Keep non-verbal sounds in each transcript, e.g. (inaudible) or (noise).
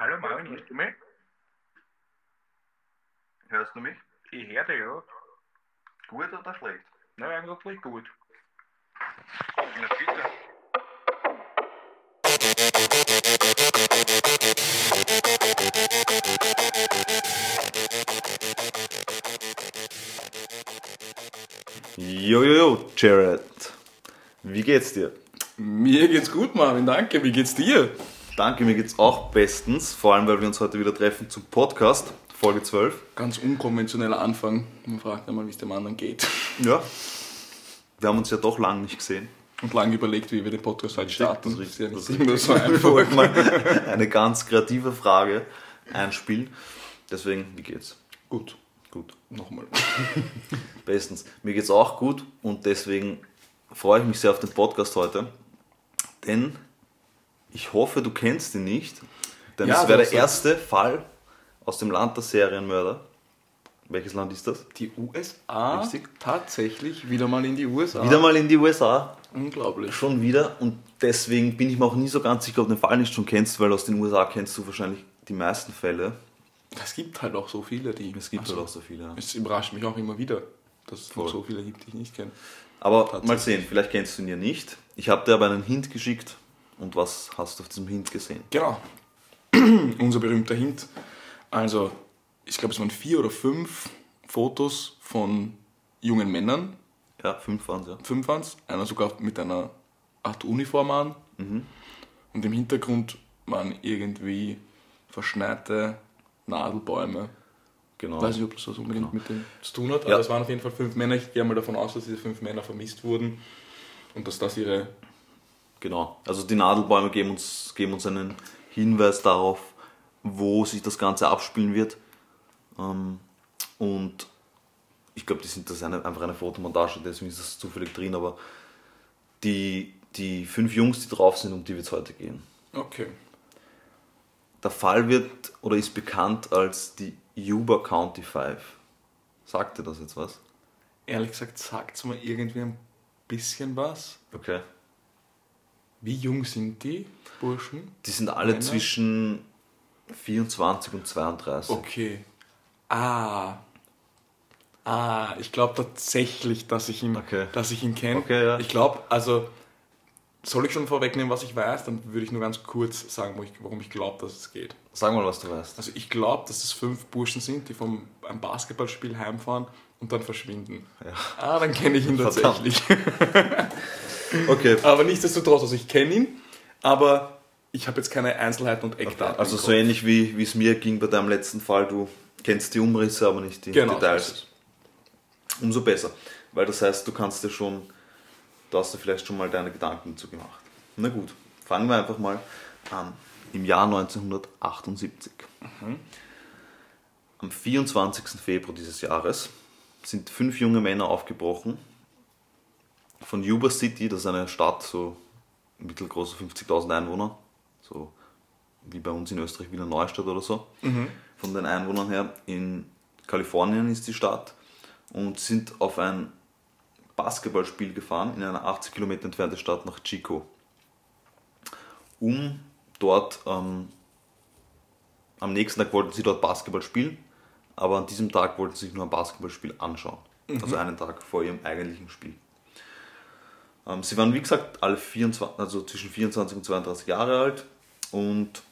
Hallo Marvin, hörst du mich? Hörst du mich? Ich höre dich, ja. Gut oder schlecht? Na, eigentlich gut. Na bitte. Jojojo, Jared. Wie geht's dir? Mir geht's gut, Marvin, danke. Wie geht's dir? Danke, mir geht's auch bestens. Vor allem, weil wir uns heute wieder treffen zum Podcast, Folge 12. Ganz unkonventioneller Anfang. Man fragt einmal, wie es dem anderen geht. Ja. Wir haben uns ja doch lange nicht gesehen. Und lange überlegt, wie wir den Podcast heute starten. Das ist ja richtig. nicht immer so Ich einfach. mal (laughs) eine ganz kreative Frage einspielen. Deswegen, wie geht's? Gut, Gut. nochmal. (laughs) Bestens. Mir geht's auch gut und deswegen freue ich mich sehr auf den Podcast heute. Denn ich hoffe, du kennst ihn nicht. Denn Ja, es wäre das- der erste Fall aus dem Land der Serienmörder. Welches Land ist das? Die USA? Richtig. Tatsächlich wieder mal in die USA. Wieder mal in die USA. Unglaublich. Schon wieder. Und deswegen bin ich mir auch nie so ganz sicher, ob du den Fall nicht schon kennst, weil aus den USA kennst du wahrscheinlich die meisten Fälle. Es gibt halt auch so viele, die. Es gibt Also, halt auch so viele. ja. Es überrascht mich auch immer wieder, dass es noch so viele gibt, die ich nicht kenne. Aber mal sehen, vielleicht kennst du ihn ja nicht. Ich habe dir aber einen Hint geschickt. Und was hast du auf diesem Hint gesehen? Genau. (clears throat) Unser berühmter Hint. Also, ich glaube, es waren vier oder fünf Fotos von jungen Männern. Ja, fünf waren es, ja. Fünf waren es. Einer sogar mit einer Art Uniform an. Und im Hintergrund waren irgendwie verschneite Nadelbäume. Genau. Ich weiß nicht, ob das was unbedingt mit dem zu tun hat, aber Ja. es waren auf jeden Fall fünf Männer. Ich gehe mal davon aus, dass diese fünf Männer vermisst wurden und dass das ihre Genau. Also die Nadelbäume geben uns, geben uns einen Hinweis darauf, wo sich das Ganze abspielen wird. Ähm, und ich glaube, die sind das ist eine, einfach eine Fotomontage, deswegen ist das zufällig drin, aber die, die fünf Jungs, die drauf sind, um die wird es heute gehen. Okay. Der Fall wird oder ist bekannt als die Yuba County Five. Sagt dir das jetzt was? Ehrlich gesagt, sagt es mir irgendwie ein bisschen was. Okay. Wie jung sind die Burschen? Die sind alle Männer? zwischen 24 und 32. Okay. Ah. Ah, ich glaube tatsächlich, dass ich ihn, Okay. dass ich ihn kenne. Okay, ja. Ich glaube, also soll ich schon vorwegnehmen, was ich weiß, dann würde ich nur ganz kurz sagen, worum ich glaube, dass es geht. Sag mal, was du weißt. Also ich glaube, dass es fünf Burschen sind, die vom einem Basketballspiel heimfahren und dann verschwinden. Ja. Ah, dann kenne ich ihn tatsächlich. (laughs) Okay. aber nichtsdestotrotz, also ich kenne ihn, aber ich habe jetzt keine Einzelheiten und Eckdaten. Also im so ähnlich wie es mir ging bei deinem letzten Fall. Du kennst die Umrisse, aber nicht die Genau, Details. Umso besser. Weil das heißt, du kannst dir schon, du hast dir vielleicht schon mal deine Gedanken dazu gemacht. Na gut, fangen wir einfach mal an. Im Jahr 1978. Am 24. Februar dieses Jahres sind fünf junge Männer aufgebrochen von Yuba City, das ist eine Stadt, so mittelgroße 50.000 Einwohner, so wie bei uns in Österreich Wiener Neustadt oder so, von den Einwohnern her. In Kalifornien ist die Stadt und sind auf ein Basketballspiel gefahren in einer 80 Kilometer entfernte Stadt nach Chico, um dort ähm, am nächsten Tag wollten sie dort Basketball spielen, aber an diesem Tag wollten sie sich nur ein Basketballspiel anschauen, also einen Tag vor ihrem eigentlichen Spiel. Ähm, sie waren wie gesagt alle 24, also zwischen 24 und 32 Jahre alt und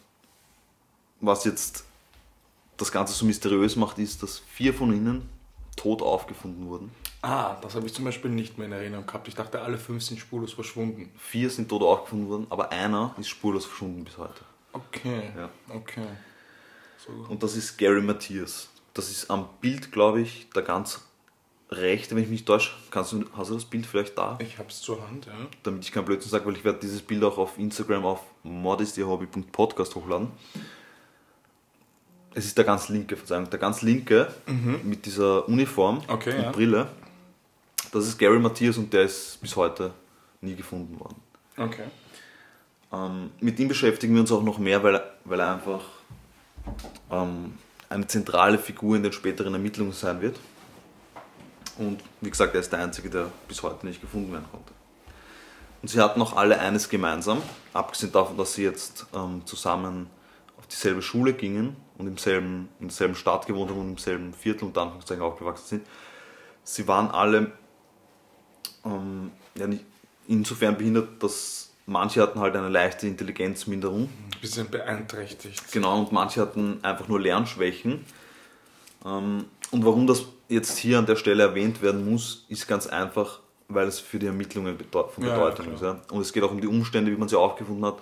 was jetzt das Ganze so mysteriös macht, ist, dass vier von ihnen tot aufgefunden wurden. Ah, das habe ich zum Beispiel nicht mehr in Erinnerung gehabt. Ich dachte, alle fünf sind spurlos verschwunden. Vier sind tot aufgefunden worden, aber einer ist spurlos verschwunden bis heute. Okay, Ja. okay. So. Und das ist Gary Matthias. Das ist am Bild, glaube ich, der ganz rechte, wenn ich mich nicht täusche. Kannst du, hast du das Bild vielleicht da? Ich habe es zur Hand, ja. Damit ich kein Blödsinn sage, weil ich werde dieses Bild auch auf Instagram auf modestyhobby.podcast hochladen. Es ist der ganz linke, Verzeihung, der ganz linke mit dieser Uniform Okay, und ja. Brille. Das ist Gary Matthias und der ist bis heute nie gefunden worden. Okay. Ähm, mit ihm beschäftigen wir uns auch noch mehr, weil, weil er einfach ähm, eine zentrale Figur in den späteren Ermittlungen sein wird. Und wie gesagt, er ist der Einzige, der bis heute nicht gefunden werden konnte. Und sie hatten auch alle eines gemeinsam, abgesehen davon, dass sie jetzt ähm, zusammen auf dieselbe Schule gingen und im selben, in derselben Stadt gewohnt haben und im selben Viertel unter Anführungszeichen aufgewachsen sind, sie waren alle ähm, ja, insofern behindert, dass manche hatten halt eine leichte Intelligenzminderung. Ein bisschen beeinträchtigt. Genau, und manche hatten einfach nur Lernschwächen. Ähm, und warum das jetzt hier an der Stelle erwähnt werden muss, ist ganz einfach, weil es für die Ermittlungen von Ja, ja, Bedeutung klar. ist. Ja. Und es geht auch um die Umstände, wie man sie aufgefunden hat.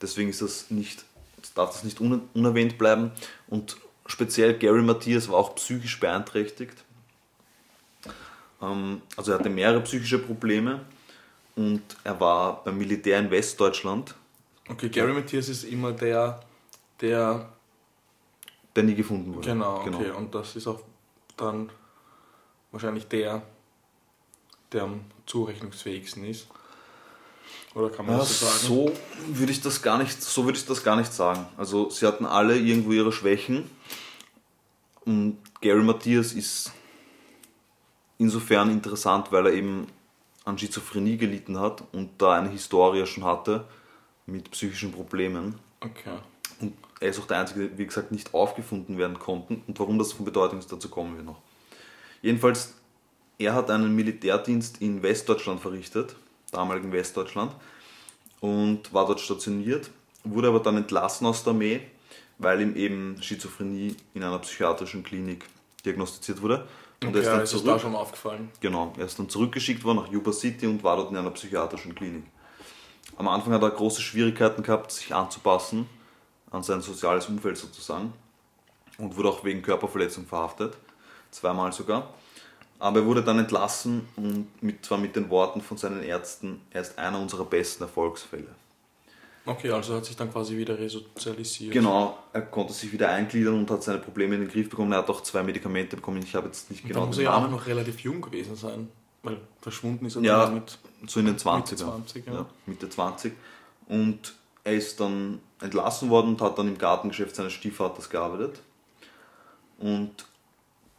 Deswegen ist das nicht, darf das nicht un unerwähnt bleiben. Und speziell Gary Matthias war auch psychisch beeinträchtigt. Ähm, also er hatte mehrere psychische Probleme und er war beim Militär in Westdeutschland, Okay, Gary Matthias ist immer der, der. der nie gefunden wurde. Genau, okay. Und das ist auch dann wahrscheinlich der, der am zurechnungsfähigsten ist. Oder kann man Ja, das so sagen? so würde ich das gar nicht, so würde ich das gar nicht sagen. Also sie hatten alle irgendwo ihre Schwächen. Und Gary Matthias ist insofern interessant, weil er eben an Schizophrenie gelitten hat und da eine Historie schon hatte mit psychischen Problemen. Okay. Und er ist auch der Einzige, der, wie gesagt, nicht aufgefunden werden konnten. Und warum das von Bedeutung ist, dazu kommen wir noch. Jedenfalls, er hat einen Militärdienst in Westdeutschland verrichtet, damaligen Westdeutschland, und war dort stationiert, wurde aber dann entlassen aus der Armee, weil ihm eben Schizophrenie in einer psychiatrischen Klinik diagnostiziert wurde. Und er ist dann ist zurück. da schon aufgefallen. Genau, er ist dann zurückgeschickt worden nach Yuba City und war dort in einer psychiatrischen Klinik. Am Anfang hat er große Schwierigkeiten gehabt, sich anzupassen an sein soziales Umfeld sozusagen und wurde auch wegen Körperverletzung verhaftet, zweimal sogar. Aber er wurde dann entlassen und mit, zwar mit den Worten von seinen Ärzten, er ist einer unserer besten Erfolgsfälle. Okay, also hat sich dann quasi wieder resozialisiert. Genau, er konnte sich wieder eingliedern und hat seine Probleme in den Griff bekommen. Er hat auch zwei Medikamente bekommen. Ich habe jetzt nicht Und genau dann muss er ja auch noch relativ jung gewesen sein, weil verschwunden ist er Ja, dann mit. so in den 20ern. Mitte 20, ja. ja. Mitte 20. Und er ist dann entlassen worden und hat dann im Gartengeschäft seines Stiefvaters gearbeitet. Und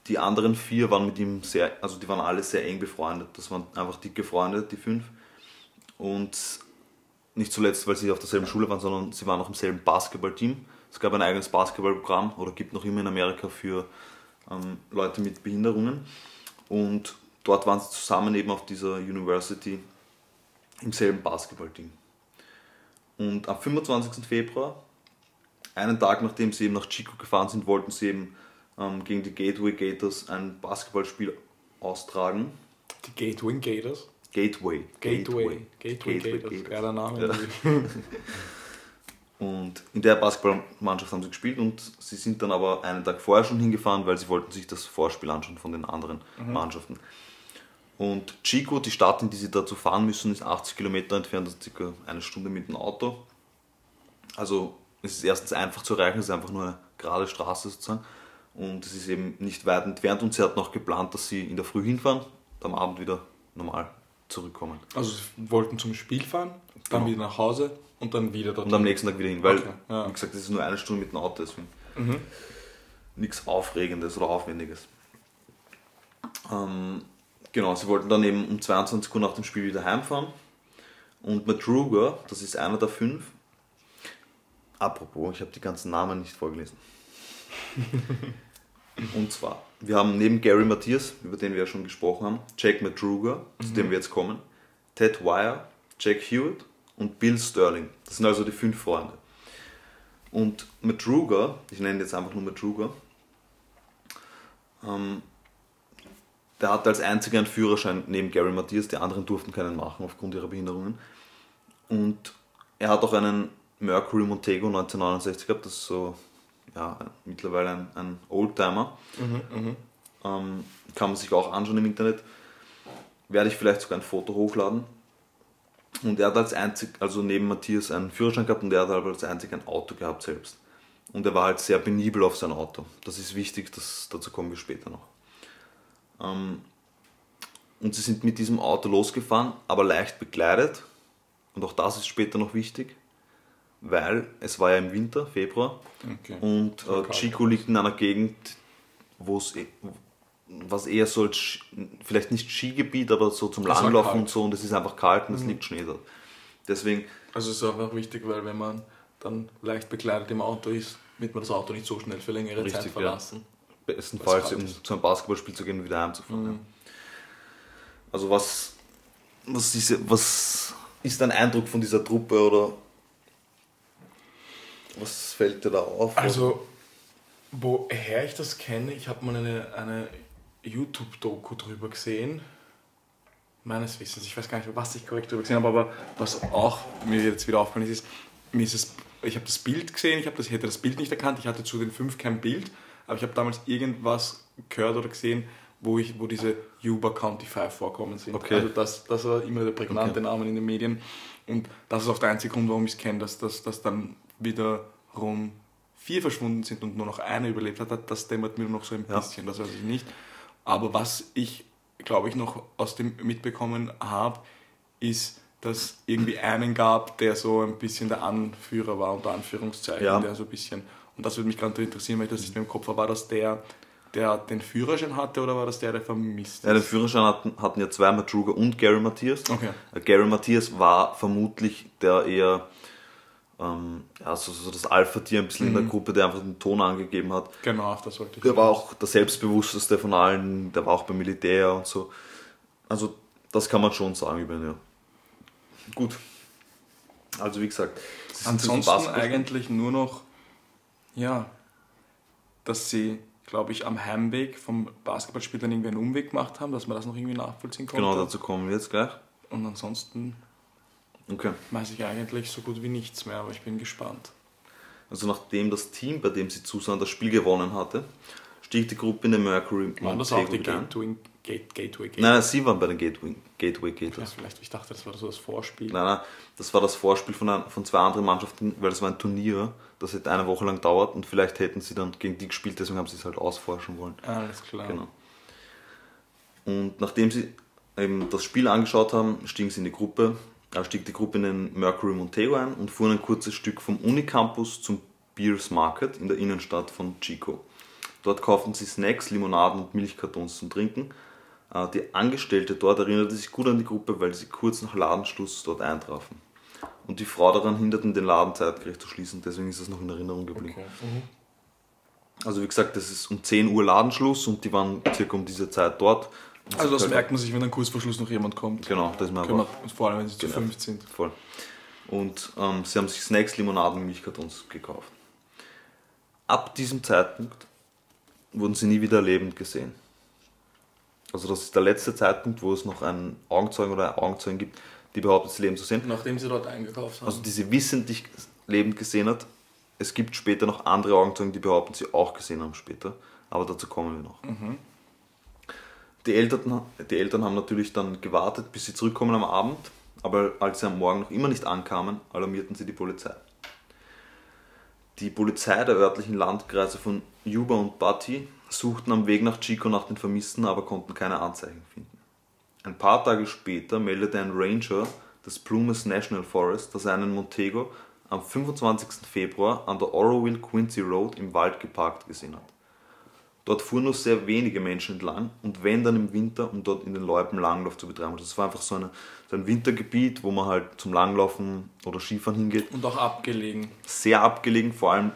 die anderen vier waren mit ihm sehr, also die waren alle sehr eng befreundet. Das waren einfach dicke Freunde, die fünf. Und nicht zuletzt, weil sie auf derselben Schule waren, sondern sie waren auch im selben Basketballteam. Es gab ein eigenes Basketballprogramm oder gibt noch immer in Amerika für ähm, Leute mit Behinderungen. Und dort waren sie zusammen eben auf dieser University im selben Basketballteam. Und am 25. Februar, einen Tag nachdem sie eben nach Chico gefahren sind, wollten sie eben ähm, gegen die Gateway Gators ein Basketballspiel austragen. Die Gateway Gators. Gateway. Gateway. Gateway, Gateway. Gators. Geiler Name. Ja. (laughs) Und in der Basketballmannschaft haben sie gespielt und sie sind dann aber einen Tag vorher schon hingefahren, weil sie wollten sich das Vorspiel anschauen von den anderen Mannschaften. Und Chico, die Stadt, in die sie dazu fahren müssen, ist 80 Kilometer entfernt, also circa eine Stunde mit dem Auto. Also es ist erstens einfach zu erreichen, es ist einfach nur eine gerade Straße sozusagen. Und es ist eben nicht weit entfernt und sie hat noch geplant, dass sie in der Früh hinfahren am Abend wieder normal zurückkommen. Also sie wollten zum Spiel fahren, dann Genau. wieder nach Hause und dann wieder dort. Und am nächsten Tag wieder hin, weil, Okay, ja. wie gesagt, das ist nur eine Stunde mit dem Auto, deswegen nichts Aufregendes oder Aufwendiges. Ähm, genau, sie wollten dann eben um 22 Uhr nach dem Spiel wieder heimfahren. Und Madruga, das ist einer der fünf. Apropos, ich habe die ganzen Namen nicht vorgelesen. (laughs) Und zwar, wir haben neben Gary Matthias, über den wir ja schon gesprochen haben, Jack Madruga, zu dem wir jetzt kommen, Ted Wire, Jack Hewitt und Bill Sterling. Das sind also die fünf Freunde. Und Madruga, ich nenne ihn jetzt einfach nur Madruga, ähm, der hatte als einziger einen Führerschein neben Gary Matthias, die anderen durften keinen machen aufgrund ihrer Behinderungen. Und er hat auch einen Mercury Montego 1969 gehabt, das ist so ja, mittlerweile ein, ein Oldtimer. Ähm, kann man sich auch anschauen im Internet. Werde ich vielleicht sogar ein Foto hochladen. Und er hat als einzig, also neben Matthias einen Führerschein gehabt und er hat als einzig ein Auto gehabt selbst. Und er war halt sehr penibel auf sein Auto. Das ist wichtig, das, dazu kommen wir später noch. Ähm, und sie sind mit diesem Auto losgefahren, aber leicht bekleidet. Und auch das ist später noch wichtig, weil es war ja im Winter, Februar, Okay. und äh. Chico liegt in einer Gegend, wo es eh- was eher so als vielleicht nicht Skigebiet, aber so zum Langlaufen und so und es ist einfach kalt und es liegt Schnee dort. Deswegen, Also es ist auch noch wichtig, weil wenn man dann leicht bekleidet im Auto ist, damit man das Auto nicht so schnell für längere Richtig, Zeit ja. verlassen. Bestenfalls, kalt um ist. zu einem Basketballspiel zu gehen und wieder heimzufahren. Mhm. Ja. Also was, was, diese, was ist dein Eindruck von dieser Truppe oder was fällt dir da auf? Also, woher ich das kenne, ich habe mal eine, eine YouTube-Doku drüber gesehen. Meines Wissens, ich weiß gar nicht, was ich korrekt drüber gesehen habe, aber was auch mir jetzt wieder aufgefallen ist, ist, mir ist es, ich habe das Bild gesehen, ich, habe das, ich hätte das Bild nicht erkannt, ich hatte zu den fünf kein Bild, aber ich habe damals irgendwas gehört oder gesehen, wo, ich, wo diese Yuba County Five vorkommen sind. Okay. Also das, das war immer der prägnante Okay. Name in den Medien und das ist auch der einzige Grund, warum ich es kenne, dass, dass, dass dann wiederum vier verschwunden sind und nur noch einer überlebt hat, das dämmert mir noch so ein Ja. bisschen, das weiß ich nicht. Aber was ich, glaube ich, noch aus dem mitbekommen habe, ist, dass irgendwie einen gab, der so ein bisschen der Anführer war, unter Anführungszeichen, Ja. der so ein bisschen, und das würde mich gerade interessieren, weil ich das nicht mehr im Kopf habe, war das der, der den Führerschein hatte oder war das der, der vermisst Ja, den ist? Führerschein hatten, hatten ja zwei, Madruga und Gary Matthias. Okay. Gary Matthias war vermutlich der eher ähm, ja, so, so das Alpha-Tier ein bisschen in der Gruppe, der einfach den Ton angegeben hat. Genau, auf das wollte ich Der war auch der selbstbewussteste von allen, der war auch beim Militär und so. Also, das kann man schon sagen über ihn, ja. Gut. Also, wie gesagt, Ansonsten eigentlich nur noch, ja, dass sie, glaube ich, am Heimweg vom Basketballspiel dann irgendwie einen Umweg gemacht haben, dass man das noch irgendwie nachvollziehen konnte. Genau, dazu kommen wir jetzt gleich. Und ansonsten Okay. weiß ich eigentlich so gut wie nichts mehr, aber ich bin gespannt. Also, nachdem das Team, bei dem sie zusahen, das Spiel gewonnen hatte, stieg die Gruppe in den Mercury Waren das auch die. Gateway, Gate, Gateway, Gateway? Nein, nein, sie waren bei den Gateway, Gateway Ja, Gators. vielleicht, ich dachte, das war so das Vorspiel. Nein, nein, das war das Vorspiel von, ein, von zwei anderen Mannschaften, weil das war ein Turnier, das hätte eine Woche lang dauert und vielleicht hätten sie dann gegen die gespielt, deswegen haben sie es halt ausforschen wollen. Alles klar. Genau. Und nachdem sie eben das Spiel angeschaut haben, stiegen sie in die Gruppe, äh, stieg die Gruppe in den Mercury Montego ein und fuhren ein kurzes Stück vom Unicampus zum Beers Market in der Innenstadt von Chico. Dort kauften sie Snacks, Limonaden und Milchkartons zum Trinken. Äh, Die Angestellte dort erinnerte sich gut an die Gruppe, weil sie kurz nach Ladenschluss dort eintrafen. Und die Frau daran hinderten, den Laden zeitgerecht zu schließen, deswegen ist es noch in Erinnerung geblieben. Okay. Mhm. Also wie gesagt, das ist um 10 Uhr Ladenschluss und die waren circa um diese Zeit dort. Und Also das halt- merkt man sich, wenn dann kurz vor Schluss noch jemand kommt. Genau, das ist mir Können einfach wir, vor allem, wenn sie zu Genau. fünf sind. voll. Und ähm, sie haben sich Snacks, Limonaden und Milchkartons gekauft. Ab diesem Zeitpunkt wurden sie nie wieder lebend gesehen. Also das ist der letzte Zeitpunkt, wo es noch einen Augenzeugen oder eine Augenzeugen gibt, die behauptet, sie leben zu sehen. Nachdem sie dort eingekauft haben. Also die sie wissentlich lebend gesehen hat. Es gibt später noch andere Augenzeugen, die behaupten, sie auch gesehen haben später. Aber dazu kommen wir noch. Die, Eltern, die Eltern haben natürlich dann gewartet, bis sie zurückkommen am Abend. Aber als sie am Morgen noch immer nicht ankamen, alarmierten sie die Polizei. Die Polizei der örtlichen Landkreise von Yuba und Bati suchten am Weg nach Chico nach den Vermissten, aber konnten keine Anzeichen finden. Ein paar Tage später meldete ein Ranger des Plumas National Forest, dass er einen Montego am 25. Februar an der Oroville Quincy Road im Wald geparkt gesehen hat. Dort fuhren nur sehr wenige Menschen entlang und wenn dann im Winter, um dort in den Loipen Langlauf zu betreiben. Also Das war einfach so, eine, so ein Wintergebiet, wo man halt zum Langlaufen oder Skifahren hingeht Und auch abgelegen. sehr abgelegen, vor allem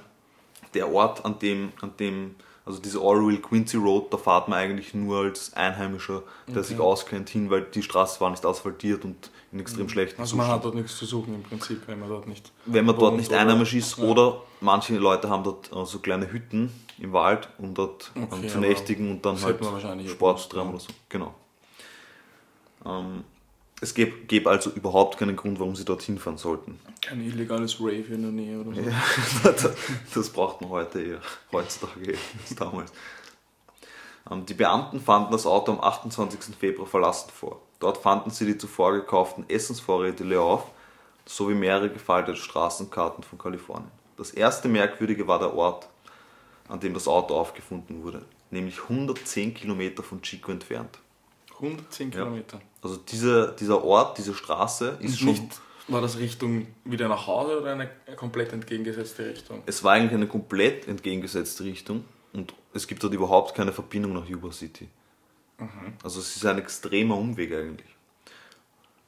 der Ort, an dem, an dem, also diese Oroville Quincy Road, da fahrt man eigentlich nur als Einheimischer, der sich auskennt, hin, weil die Straße war nicht asphaltiert und in extrem schlechten Also man Zustand. hat dort nichts zu suchen im Prinzip, wenn man dort nicht. Wenn man dort nicht einheimisch ist Ja. oder manche Leute haben dort äh, so kleine Hütten im Wald, um dort Okay, zu nächtigen und dann halt wahrscheinlich Sport zu treiben ja. oder so. Genau. Ähm, es gäbe, gäbe also überhaupt keinen Grund, warum sie dorthin fahren sollten. Kein illegales Rave in der Nähe oder so. (laughs) das, das braucht man heute eher, heutzutage eher als damals. Ähm, Die Beamten fanden das Auto am 28. Februar verlassen vor. Dort fanden sie die zuvor gekauften Essensvorräte leer auf, sowie mehrere gefaltete Straßenkarten von Kalifornien. Das erste Merkwürdige war der Ort, an dem das Auto aufgefunden wurde, nämlich 110 Kilometer von Chico entfernt. 110 Kilometer. Also dieser, dieser Ort, diese Straße ist schon... nicht, war das Richtung wieder nach Hause oder eine komplett entgegengesetzte Richtung? Es war eigentlich eine komplett entgegengesetzte Richtung und es gibt dort überhaupt keine Verbindung nach Yuba City. Also es ist ein extremer Umweg eigentlich.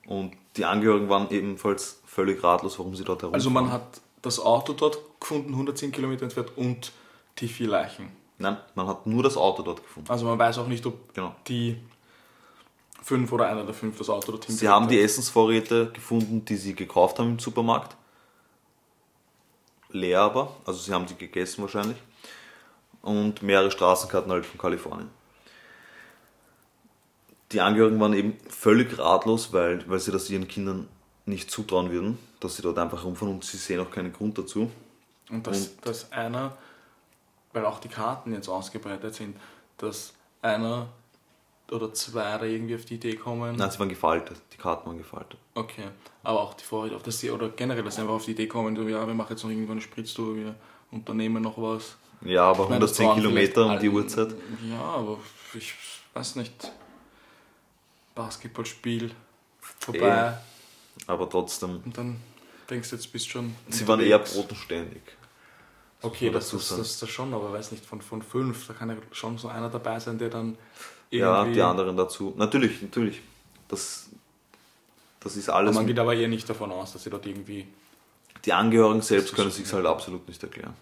Und die Angehörigen waren ebenfalls völlig ratlos, warum sie dort herumfahren. Also man hat das Auto dort gefunden, 110 Kilometer entfernt, und die vier Leichen. Nein, man hat nur das Auto dort gefunden. Also man weiß auch nicht, ob Genau. die fünf oder einer der fünf das Auto dorthin Sie haben die Essensvorräte gefunden, die sie gekauft haben im Supermarkt. Leer aber, also sie haben die gegessen wahrscheinlich. Und mehrere Straßenkarten halt von Kalifornien. Die Angehörigen waren eben völlig ratlos, weil, weil sie das ihren Kindern nicht zutrauen würden, dass sie dort einfach rumfahren und sie sehen auch keinen Grund dazu. Und dass, dass einer, weil auch die Karten jetzt ausgebreitet sind, dass einer oder zwei da irgendwie auf die Idee kommen. Nein, sie waren gefaltet, die Karten waren gefaltet. Okay, aber auch die Vorräte, auf dass sie, oder generell, dass sie einfach auf die Idee kommen, so, ja, wir machen jetzt noch irgendwo eine Spritztour, wir unternehmen noch was. Ja, aber Ich meine, das 110 waren Kilometer um die Uhrzeit. Ja, aber ich weiß nicht. Basketballspiel vorbei Aber trotzdem, und dann denkst du, jetzt bist du schon. sie waren eher bodenständig. Okay, das, dazu das, das, das schon, aber weiß nicht, von, von fünf, da kann ja schon so einer dabei sein, der dann Ja, irgendwie. die anderen dazu. Natürlich, natürlich. Das, das ist Aber alles. man geht aber eher nicht davon aus, dass sie dort irgendwie. Die Angehörigen selbst können ist- sich halt absolut nicht erklären.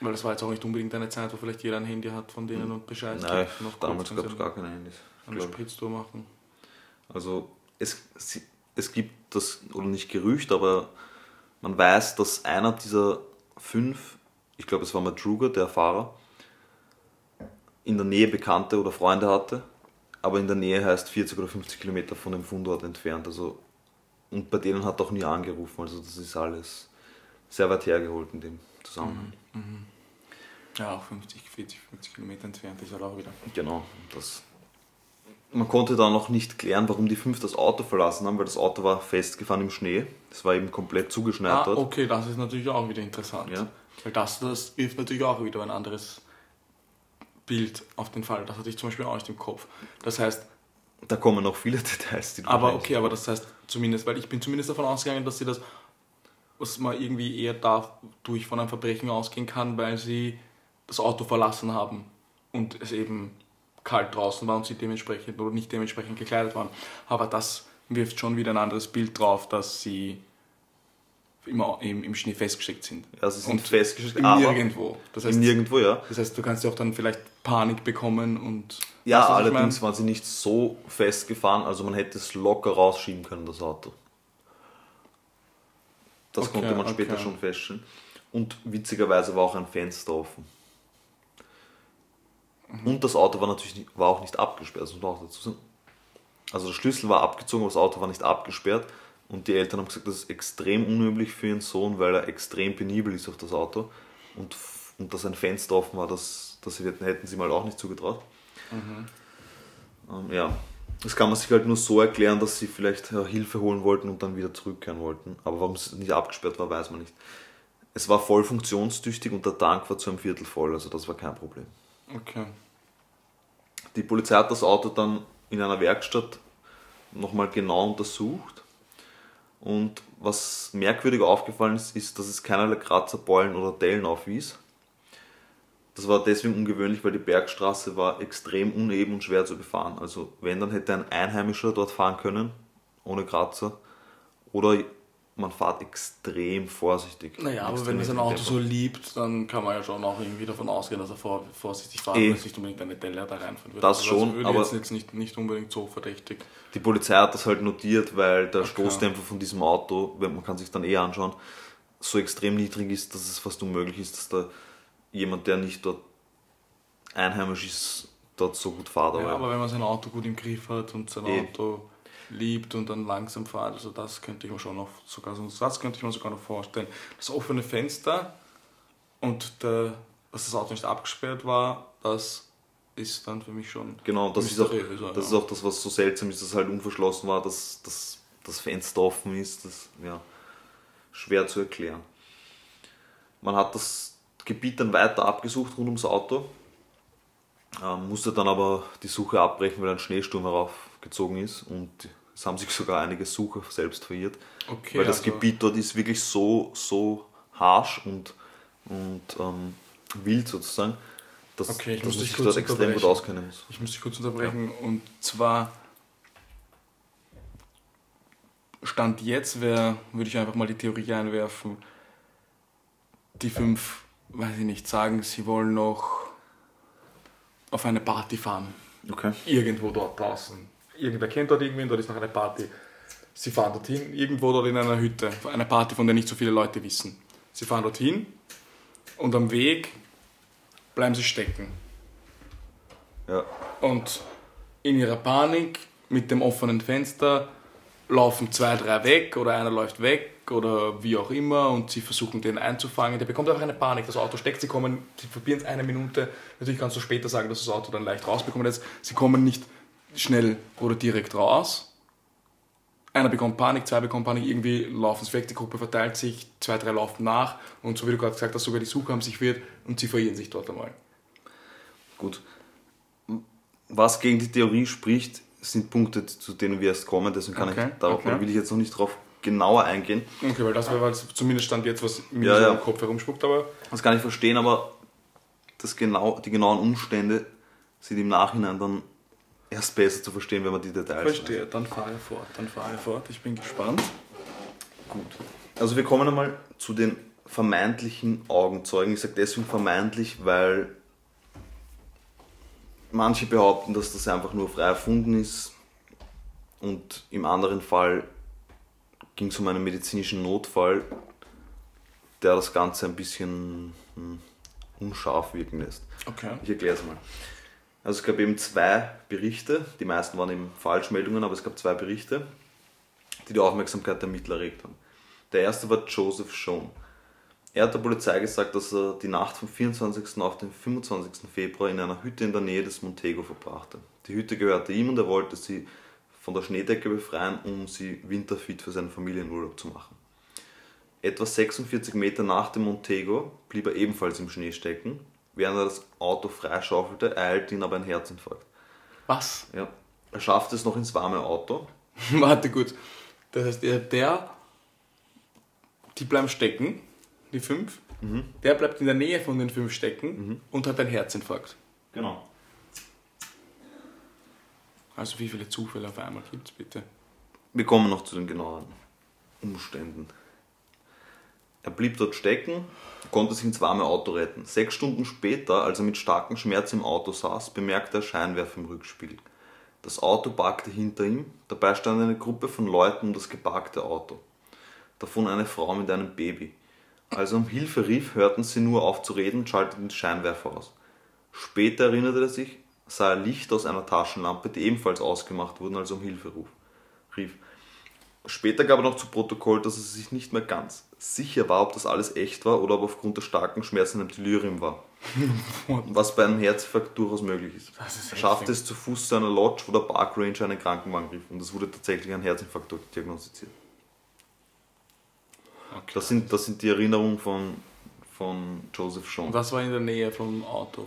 Weil das war jetzt auch nicht unbedingt eine Zeit, wo vielleicht jeder ein Handy hat von denen und Bescheid Nein, gibt. Noch damals gab es gar keine Handys. eine. Spritztour machen. Also es, es gibt das, oder nicht Gerücht, aber man weiß, dass einer dieser fünf, ich glaube es war Madruga, der Fahrer, in der Nähe Bekannte oder Freunde hatte, aber in der Nähe heißt 40 oder 50 Kilometer von dem Fundort entfernt. Also, und bei denen hat er auch nie angerufen, also das ist alles sehr weit hergeholt in dem Zusammenhang. Ja, auch 50, 40, 50 Kilometer entfernt ist halt auch wieder. Genau, das. Man konnte da noch nicht klären, warum die fünf das Auto verlassen haben, weil das Auto war festgefahren im Schnee. Es war eben komplett zugeschneit Ah, dort. okay, das ist natürlich auch wieder interessant. Ja. Weil das, das wirft natürlich auch wieder ein anderes Bild auf den Fall. Das hatte ich zum Beispiel auch nicht im Kopf. Das heißt, Da kommen noch viele (laughs) Details, die du aber okay, aber das heißt zumindest, weil ich bin zumindest davon ausgegangen, dass sie das, was man irgendwie eher dadurch von einem Verbrechen ausgehen kann, weil sie das Auto verlassen haben und es eben kalt draußen war und sie dementsprechend oder nicht dementsprechend gekleidet waren. Aber das wirft schon wieder ein anderes Bild drauf, dass sie immer im, im Schnee festgesteckt sind. Ja, sie sind Und festgestellt, Im aber Nirgendwo. Das heißt, im Nirgendwo, ja. das heißt, du kannst ja auch dann vielleicht Panik bekommen und. Ja, Weißt allerdings waren sie nicht so festgefahren, also man hätte es locker rausschieben können, das Auto. Das Okay, konnte man später okay. schon feststellen. Und witzigerweise war auch ein Fenster offen. Mhm. Und das Auto war natürlich nicht, war auch nicht abgesperrt, das muss man auch dazu sagen. Also der Schlüssel war abgezogen, aber das Auto war nicht abgesperrt. Und die Eltern haben gesagt, das ist extrem unüblich für ihren Sohn, weil er extrem penibel ist auf das Auto. Und, und dass ein Fenster offen war, das, das hätten, sie mal auch nicht zugetraut. Ähm, ja, das kann man sich halt nur so erklären, dass sie vielleicht ja, Hilfe holen wollten und dann wieder zurückkehren wollten. Aber warum es nicht abgesperrt war, weiß man nicht. Es war voll funktionstüchtig und der Tank war zu einem Viertel voll, also das war kein Problem. Okay. Die Polizei hat das Auto dann in einer Werkstatt nochmal genau untersucht. Und was merkwürdig aufgefallen ist, ist, dass es keinerlei Kratzer, Beulen oder Dellen aufwies. Das war deswegen ungewöhnlich, weil die Bergstraße war extrem uneben und schwer zu befahren. Also wenn, dann hätte ein Einheimischer dort fahren können, ohne Kratzer. Oder man fährt extrem vorsichtig. Naja, aber wenn es ein mit dem Auto so liebt, dann kann man ja schon auch irgendwie davon ausgehen, dass er vor, vorsichtig fährt Eh. und nicht unbedingt eine Delle da reinfahren wird. Das Also schon, würde aber- jetzt, jetzt nicht, nicht unbedingt so verdächtig. Die Polizei hat das halt notiert, weil der Okay. Stoßdämpfer von diesem Auto, man kann sich dann eh anschauen, so extrem niedrig ist, dass es fast unmöglich ist, dass da jemand, der nicht dort einheimisch ist, dort so gut fährt. Ja, Aber, aber wenn man sein Auto gut im Griff hat und sein Eh. Auto liebt und dann langsam fährt, also das könnte ich mir schon noch sogar, das könnte ich mir sogar noch vorstellen. Das offene Fenster und der, dass das Auto nicht abgesperrt war, das ist dann für mich schon genau, das ist, auch, das ist auch das, was so seltsam ist, dass es halt unverschlossen war, dass, dass das Fenster offen ist. Das ja schwer zu erklären. Man hat das Gebiet dann weiter abgesucht rund ums Auto, ähm, musste dann aber die Suche abbrechen, weil ein Schneesturm heraufgezogen ist und es haben sich sogar einige Sucher selbst verirrt. Okay, weil das also- Gebiet dort ist wirklich so, so harsch und, und ähm, wild sozusagen, dass, Okay, ich dass muss man dich dort extrem gut auskennen muss. Ich muss dich kurz unterbrechen. Und zwar Stand jetzt wäre, würde ich einfach mal die Theorie einwerfen, die fünf, weiß ich nicht, sagen, sie wollen noch auf eine Party fahren. Okay. Irgendwo dort draußen. Irgendwer kennt dort irgendwen, dort ist noch eine Party. Sie fahren dorthin, irgendwo dort in einer Hütte. Eine Party, von der nicht so viele Leute wissen. Sie fahren dorthin und am Weg bleiben sie stecken. Ja. Und in ihrer Panik mit dem offenen Fenster laufen zwei, drei weg oder einer läuft weg oder wie auch immer und sie versuchen den einzufangen. Der bekommt einfach eine Panik. Das Auto steckt, sie kommen, sie probieren es eine Minute. Natürlich kannst du später sagen, dass das Auto dann leicht rausbekommt. Jetzt, sie kommen nicht schnell oder direkt raus. Einer bekommt Panik, zwei bekommen Panik, irgendwie laufen sie weg, die Gruppe verteilt sich, zwei, drei laufen nach und so wie du gerade gesagt hast, sogar die Suche haben sich wird und sie verirren sich dort einmal. Gut. Was gegen die Theorie spricht, sind Punkte, zu denen wir erst kommen, deswegen kann Okay, ich darauf, okay. will ich jetzt noch nicht darauf genauer eingehen. Okay, weil das wäre zumindest stand jetzt, was mir Ja, ja. im Kopf herumspuckt, aber Das kann ich verstehen, aber das genau, die genauen Umstände sind im Nachhinein dann erst besser zu verstehen, wenn man die Details verstehe. Dann fahre fort, dann fahre fort. Ich bin gespannt. Gut. Also wir kommen einmal zu den vermeintlichen Augenzeugen. Ich sage deswegen vermeintlich, weil manche behaupten, dass das einfach nur frei erfunden ist und im anderen Fall ging es um einen medizinischen Notfall, der das Ganze ein bisschen hm, unscharf wirken lässt. Okay. Ich erkläre es mal. Also es gab eben zwei Berichte, die meisten waren eben Falschmeldungen, aber es gab zwei Berichte, die die Aufmerksamkeit der Ermittler erregt haben. Der erste war Joseph Schoen. Er hat der Polizei gesagt, dass er die Nacht vom 24. auf den 25. Februar in einer Hütte in der Nähe des Montego verbrachte. Die Hütte gehörte ihm und er wollte sie von der Schneedecke befreien, um sie winterfit für seinen Familienurlaub zu machen. Etwa 46 Meter nach dem Montego blieb er ebenfalls im Schnee stecken. Während er das Auto freischaufelte, ereilte ihn aber ein Herzinfarkt. Was? Ja. Er schaffte es noch ins warme Auto. (laughs) Warte gut. Das heißt, der, der, die bleiben stecken, die fünf. Der bleibt in der Nähe von den fünf stecken und hat einen Herzinfarkt. Genau. Also wie viele Zufälle auf einmal gibt es bitte? Wir kommen noch zu den genauen Umständen. Er blieb dort stecken, konnte sich ins warme Auto retten. Sechs Stunden später, als er mit starkem Schmerz im Auto saß, bemerkte er Scheinwerfer im Rückspiegel. Das Auto parkte hinter ihm, dabei stand eine Gruppe von Leuten um das geparkte Auto. Davon eine Frau mit einem Baby. Als er um Hilfe rief, hörten sie nur auf zu reden und schalteten die Scheinwerfer aus. Später erinnerte er sich, sah er Licht aus einer Taschenlampe, die ebenfalls ausgemacht wurden, als er um Hilfe rief. Später gab er noch zu Protokoll, dass er sich nicht mehr ganz sicher war, ob das alles echt war oder ob aufgrund der starken Schmerzen ein Delirium war. (laughs) Was bei einem Herzinfarkt durchaus möglich ist. Ist er schaffte es zu Fuß zu einer Lodge, wo der Park Ranger einen Krankenwagen rief und es wurde tatsächlich ein Herzinfarkt diagnostiziert. Okay. Das sind, das sind die Erinnerungen von, von Joseph Und Sean. das war in der Nähe vom Auto.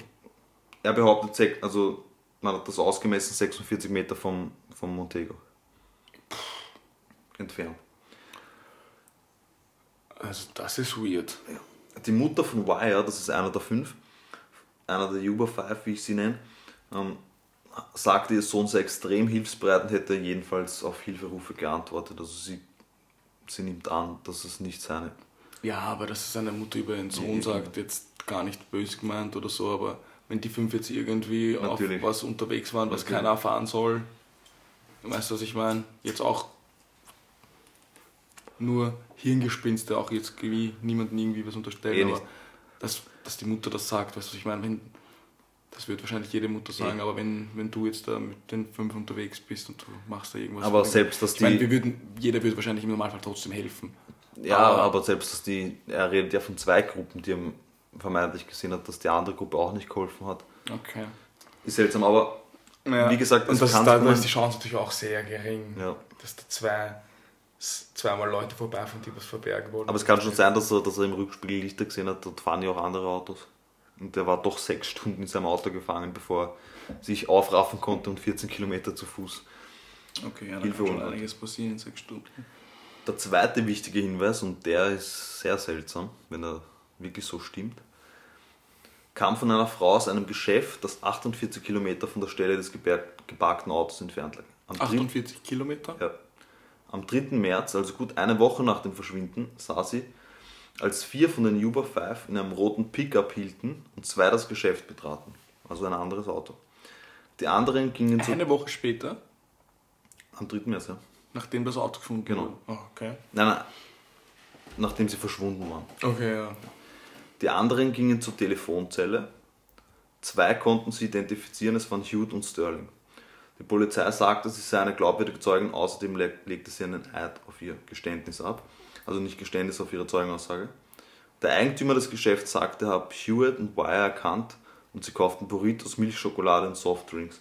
Er behauptet, also man hat das ausgemessen, 46 Meter vom, vom Montego. Entfernt. Also das ist weird. Die Mutter von Wire, das ist einer der fünf, einer der Uber Five, wie ich sie nenne, ähm, sagte, ihr Sohn sei extrem hilfsbereit und hätte jedenfalls auf Hilferufe geantwortet. Also sie, sie nimmt an, dass es nicht seine. Ja, aber dass es eine Mutter über ihren Sohn Ja, sagt, jetzt gar nicht böse gemeint oder so, aber wenn die fünf jetzt irgendwie Natürlich. auf was unterwegs waren, was Natürlich. keiner erfahren soll, weißt du, was ich meine? Jetzt auch nur Hirngespinste, auch jetzt irgendwie niemandem irgendwie was unterstellen, Eh aber nicht. dass, dass die Mutter das sagt, weißt du, was ich meine? Wenn, das wird wahrscheinlich jede Mutter sagen, Eh. aber wenn, wenn du jetzt da mit den fünf unterwegs bist und du machst da irgendwas. Aber selbst, dass ich meine, die. wir würden, jeder würde wahrscheinlich im Normalfall trotzdem helfen. Ja, aber- aber selbst, dass die. Er redet ja von zwei Gruppen, die er vermeintlich gesehen hat, dass die andere Gruppe auch nicht geholfen hat. Okay. Ist seltsam, aber Ja. Wie gesagt, und es das, kann da, ist die Chance natürlich auch sehr gering, ja. dass da zwei, zweimal Leute vorbeifahren, die was verbergen wollen. Aber es kann schon sein, dass er, dass er im Rückspiegel Lichter gesehen hat, dort fahren ja auch andere Autos. Und der war doch sechs Stunden in seinem Auto gefangen, bevor er sich aufraffen konnte und 14 Kilometer zu Fuß. Okay, ja, da Hilfe kann schon einiges passieren in sechs Stunden. Der zweite wichtige Hinweis, und der ist sehr seltsam, wenn er wirklich so stimmt, kam von einer Frau aus einem Geschäft, das 48 Kilometer von der Stelle des geparkten Autos entfernt lag. Am dritten- 48 Kilometer? Ja. Am 3. März, also gut eine Woche nach dem Verschwinden, sah sie, als vier von den Uber 5 in einem roten Pickup hielten und zwei das Geschäft betraten. Also ein anderes Auto. Die anderen gingen zu, Eine Woche später, am 3. März, ja. nachdem das Auto gefunden Genau. wurde. Oh, okay. Nein, nein, nachdem sie verschwunden waren. Okay, ja. Die anderen gingen zur Telefonzelle. Zwei konnten sie identifizieren, es waren Hugh und Sterling. Die Polizei sagte, sie sei eine glaubwürdige Zeugin, außerdem le- legte sie einen Eid auf ihr Geständnis ab. Also nicht Geständnis auf ihre Zeugenaussage. Der Eigentümer des Geschäfts sagte, er habe Hewitt und Wire erkannt und sie kauften Burritos, Milchschokolade und Softdrinks.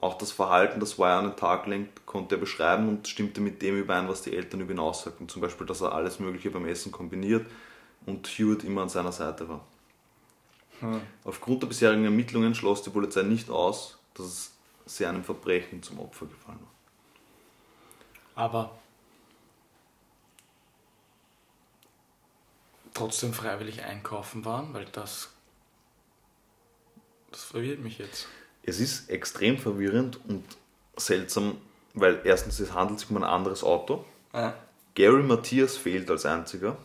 Auch das Verhalten, das Wire an den Tag lenkt, konnte er beschreiben und stimmte mit dem überein, was die Eltern über ihn aussagten. Zum Beispiel, dass er alles Mögliche beim Essen kombiniert und Hewitt immer an seiner Seite war. Aufgrund der bisherigen Ermittlungen schloss die Polizei nicht aus, dass es sie einem Verbrechen zum Opfer gefallen war. Aber trotzdem freiwillig einkaufen waren, weil das. Das verwirrt mich jetzt. Es ist extrem verwirrend und seltsam, weil erstens es handelt sich um ein anderes Auto. Ah. Gary Matthias fehlt als einziger,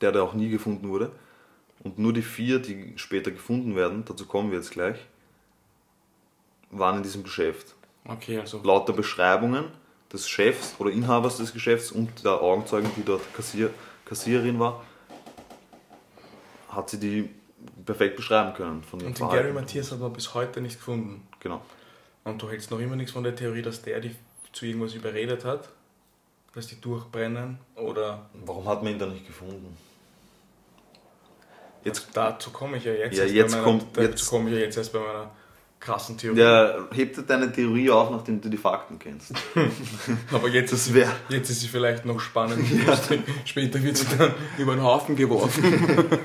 der, der auch nie gefunden wurde. Und nur die vier, die später gefunden werden, dazu kommen wir jetzt gleich, waren in diesem Geschäft. Okay, also. Laut der Beschreibungen des Chefs oder Inhabers des Geschäfts und der Augenzeugin, die dort Kassier, Kassiererin war, hat sie die perfekt beschreiben können von Und den Verhalten. Gary Matthias hat man bis heute nicht gefunden. Genau. Und du hältst noch immer nichts von der Theorie, dass der die zu irgendwas überredet hat, dass die durchbrennen oder. Warum hat man ihn da nicht gefunden? Jetzt, Dazu komme ich ja jetzt. Ja, erst jetzt bei meiner, kommt- dazu jetzt- komme ich ja jetzt erst bei meiner krassen Theorie. ja, hebt dir deine Theorie auf, nachdem du die Fakten kennst. (laughs) Aber jetzt ist, wär- jetzt ist sie vielleicht noch spannend. (laughs) lustig. Später wird sie dann über den Haufen geworfen. (laughs)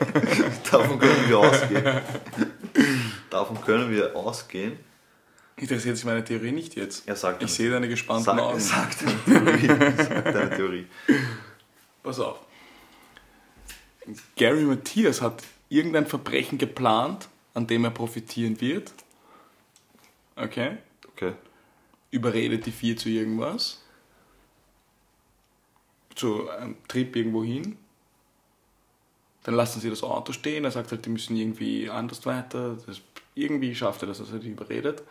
Davon können wir ausgehen. Davon können wir ausgehen. Interessiert sich meine Theorie nicht jetzt? Er sagt Ich sehe deine gespannten sag, Augen. sag deine Theorie. Sag deine Theorie. Pass auf. Gary Matthias hat irgendein Verbrechen geplant, an dem er profitieren wird. Okay. Okay. Überredet die vier zu irgendwas. Zu einem Trip irgendwo hin. Dann lassen sie das Auto stehen. Er sagt halt, die müssen irgendwie anders weiter. Das, irgendwie schafft er das, dass er die überredet.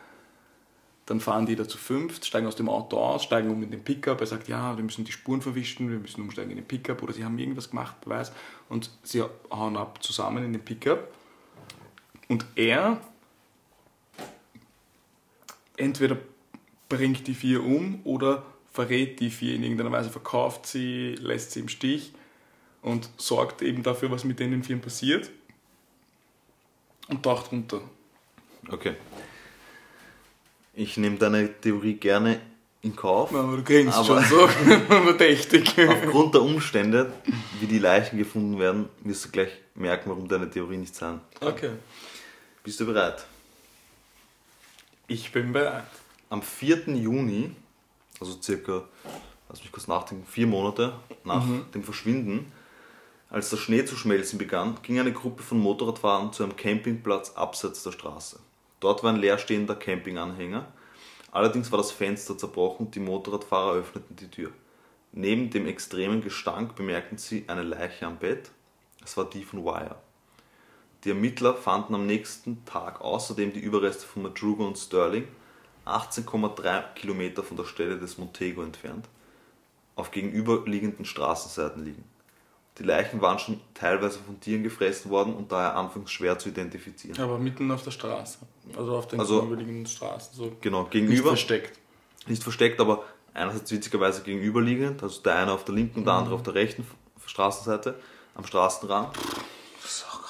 Dann fahren die da zu fünft, steigen aus dem Auto aus, steigen um in den Pickup. Er sagt, ja, wir müssen die Spuren verwischen, wir müssen umsteigen in den Pickup oder sie haben irgendwas gemacht, weiß. Und sie hauen ab zusammen in den Pickup. Und er entweder bringt die vier um oder verrät die vier in irgendeiner Weise, verkauft sie, lässt sie im Stich und sorgt eben dafür, was mit den Vieren passiert und taucht runter. Okay. Ich nehme deine Theorie gerne in Kauf. Aber du grinst Aber- schon so (laughs) verdächtig. Aufgrund der Umstände, wie die Leichen gefunden werden, wirst du gleich merken, warum deine Theorie nicht sein. Okay. Bist du bereit? Ich bin bereit. Am 4. Juni, also circa, lass mich kurz nachdenken, vier Monate nach dem Verschwinden, als der Schnee zu schmelzen begann, ging eine Gruppe von Motorradfahrern zu einem Campingplatz abseits der Straße. Dort war ein leerstehender Campinganhänger. Allerdings war das Fenster zerbrochen und die Motorradfahrer öffneten die Tür. Neben dem extremen Gestank bemerkten sie eine Leiche am Bett. Es war die von Wire. Die Ermittler fanden am nächsten Tag außerdem die Überreste von Madruga und Sterling, 18,3 Kilometer von der Stelle des Montego entfernt, auf gegenüberliegenden Straßenseiten liegen. Die Leichen waren schon teilweise von Tieren gefressen worden und daher anfangs schwer zu identifizieren. Aber mitten auf der Straße. Also auf den Also- gegenüberliegenden Straßen. So Genau, nicht gegenüber, versteckt. nicht versteckt, aber einerseits witzigerweise gegenüberliegend, also der eine auf der linken und der andere auf der rechten Straßenseite, am Straßenrand.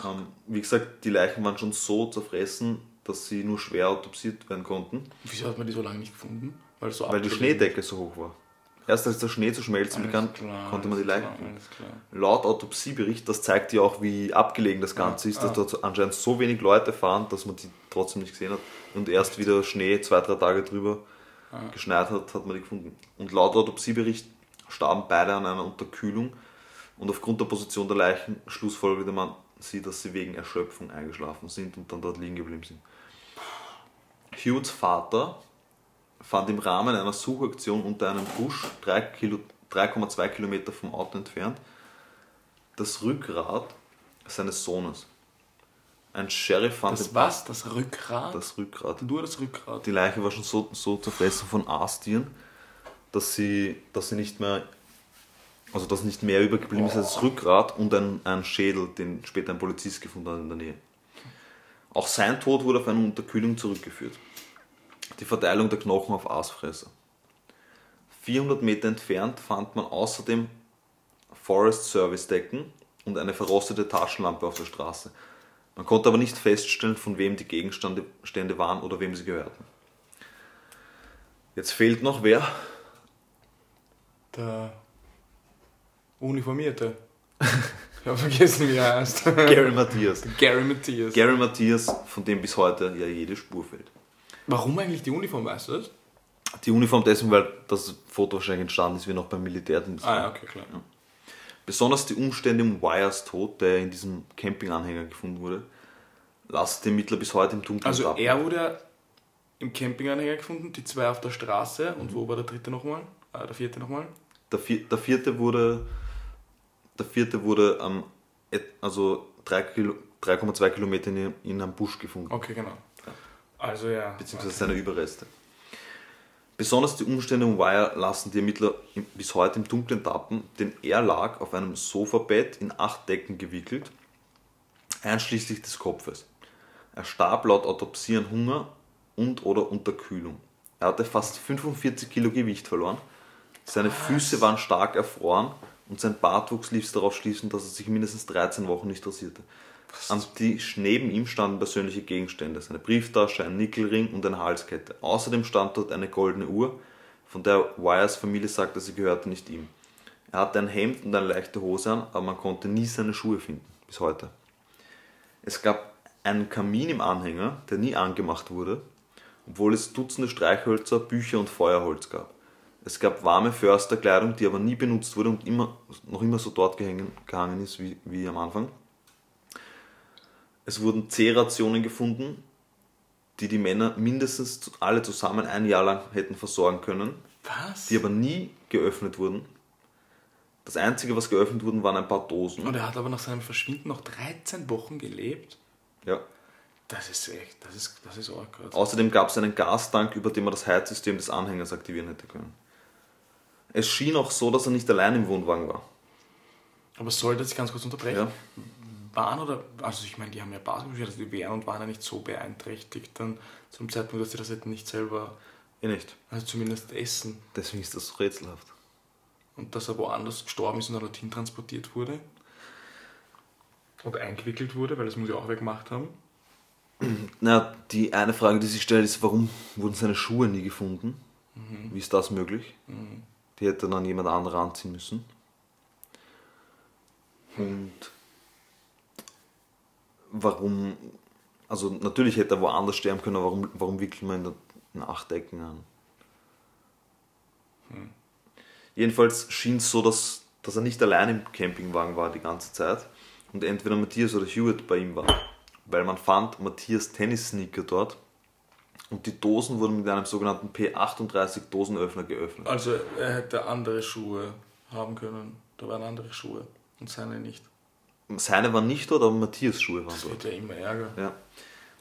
Ähm, wie gesagt, die Leichen waren schon so zerfressen, dass sie nur schwer autopsiert werden konnten, Wieso hat man die so lange nicht gefunden? Weil, so weil die Schneedecke so hoch war. Erst als der Schnee zu schmelzen begann, konnte man die Leichen finden. Laut Autopsiebericht, das zeigt ja auch, wie abgelegen das Ganze ist, dass ah. dort anscheinend so wenig Leute fahren, dass man die trotzdem nicht gesehen hat. Und erst wieder Schnee zwei, drei Tage drüber Ah. geschneit hat, hat man die gefunden. Und laut Autopsiebericht starben beide an einer Unterkühlung und aufgrund der Position der Leichen schlussfolgerte man sie, dass sie wegen Erschöpfung eingeschlafen sind und dann dort liegen geblieben sind. Hughes Vater fand im Rahmen einer Suchaktion unter einem Busch drei Kilo- 3,2 Kilometer vom Auto entfernt das Rückgrat seines Sohnes. Ein Sheriff fand Das was? Das Rückgrat? das Rückgrat. Nur das Rückgrat. Die Leiche war schon so, so zerfressen von Aastieren, dass sie, dass sie nicht mehr, also dass nicht mehr übergeblieben ist als das Rückgrat und ein, ein Schädel, den später ein Polizist gefunden hat in der Nähe. Auch sein Tod wurde auf eine Unterkühlung zurückgeführt. Die Verteilung der Knochen auf Aasfresser. 400 Meter entfernt fand man außerdem Forest Service Decken und eine verrostete Taschenlampe auf der Straße. Man konnte aber nicht feststellen, von wem die Gegenstände Stände waren oder wem sie gehörten. Jetzt fehlt noch wer? Der Uniformierte. Ich habe vergessen, wie er heißt. (laughs) Gary Matthias. Gary Matthias. Gary Matthias, von dem bis heute ja jede Spur fehlt. Warum eigentlich die Uniform, weißt du das? Die Uniform deswegen, weil das Foto wahrscheinlich entstanden ist, wie noch beim Militärdienst. Ah ja, okay, klar. Besonders die Umstände um Wires Tod, der in diesem Campinganhänger gefunden wurde, lassen den Mittler bis heute im Dunkeln Also tappen. er wurde im Campinganhänger gefunden, die zwei auf der Straße. Und wo war der dritte nochmal? Ah, der vierte nochmal? Der, vier, der vierte wurde, der vierte wurde am, also 3 Kilo- 3,2 Kilometer in, in einem Busch gefunden. Okay, genau. Also ja. beziehungsweise seine Überreste. Besonders die Umstände um Wire lassen die Ermittler bis heute im Dunkeln tappen, denn er lag auf einem Sofabett in acht Decken gewickelt, einschließlich des Kopfes. Er starb laut Autopsie an Hunger und oder Unterkühlung. Er hatte fast 45 Kilo Gewicht verloren, seine Füße waren stark erfroren und sein Bartwuchs ließ darauf schließen, dass er sich mindestens 13 Wochen nicht rasierte. Am Tisch neben ihm standen persönliche Gegenstände, seine Brieftasche, ein Nickelring und eine Halskette. Außerdem stand dort eine goldene Uhr, von der Wires Familie sagte, sie gehörte nicht ihm. Er hatte ein Hemd und eine leichte Hose an, aber man konnte nie seine Schuhe finden, bis heute. Es gab einen Kamin im Anhänger, der nie angemacht wurde, obwohl es Dutzende Streichhölzer, Bücher und Feuerholz gab. Es gab warme Försterkleidung, die aber nie benutzt wurde und immer, noch immer so dort gehangen, gehangen ist wie, wie am Anfang. Es wurden C-Rationen gefunden, die die Männer mindestens alle zusammen ein Jahr lang hätten versorgen können, Was? die aber nie geöffnet wurden. Das Einzige, was geöffnet wurden, waren ein paar Dosen. Und er hat aber nach seinem Verschwinden noch 13 Wochen gelebt. Ja. Das ist echt, das ist, das ist arg. Außerdem gab es einen Gastank, über den man das Heizsystem des Anhängers aktivieren hätte können. Es schien auch so, dass er nicht allein im Wohnwagen war. Aber sollte ich ganz kurz unterbrechen? Ja. Waren oder, also ich meine, die haben ja Basketball gespielt, also die wären und waren ja nicht so beeinträchtigt dann zum Zeitpunkt, dass sie das hätten nicht selber, Eh nicht. also zumindest essen. Deswegen ist das so rätselhaft. Und dass er woanders gestorben ist und dann dorthin transportiert wurde. Und eingewickelt wurde, weil das muss ich auch weggemacht haben. (clears throat) Na, die eine Frage, die sich stellt, ist, warum wurden seine Schuhe nie gefunden? Wie ist das möglich? Die hätte dann jemand anderer anziehen müssen. Und warum, also natürlich hätte er woanders sterben können, aber warum, warum wickelt man ihn da in acht Decken an? Jedenfalls schien es so, dass, dass er nicht allein im Campingwagen war die ganze Zeit und entweder Matthias oder Hewitt bei ihm war. Weil man fand Matthias Tennissneaker dort und die Dosen wurden mit einem sogenannten P38 Dosenöffner geöffnet. Also er hätte andere Schuhe haben können. Da waren andere Schuhe und seine nicht. Seine waren nicht dort, aber Matthias Schuhe waren Das dort. wird ja immer Ärger. Ja.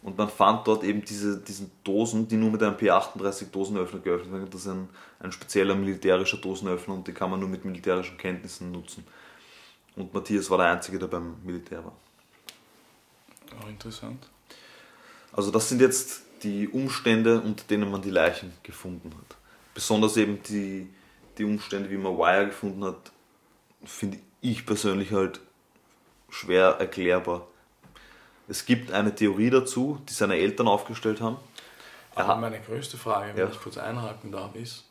Und man fand dort eben diese diesen Dosen, die nur mit einem P38 Dosenöffner geöffnet werden. Das ist ein, ein spezieller militärischer Dosenöffner und die kann man nur mit militärischen Kenntnissen nutzen. Und Matthias war der Einzige, der beim Militär war. Auch interessant. Also das sind jetzt die Umstände, unter denen man die Leichen gefunden hat. Besonders eben die, die Umstände, wie man Wire gefunden hat, finde ich persönlich halt schwer erklärbar. Es gibt eine Theorie dazu, die seine Eltern aufgestellt haben. Aber Aha. meine größte Frage, wenn Ja. ich kurz einhaken darf, ist,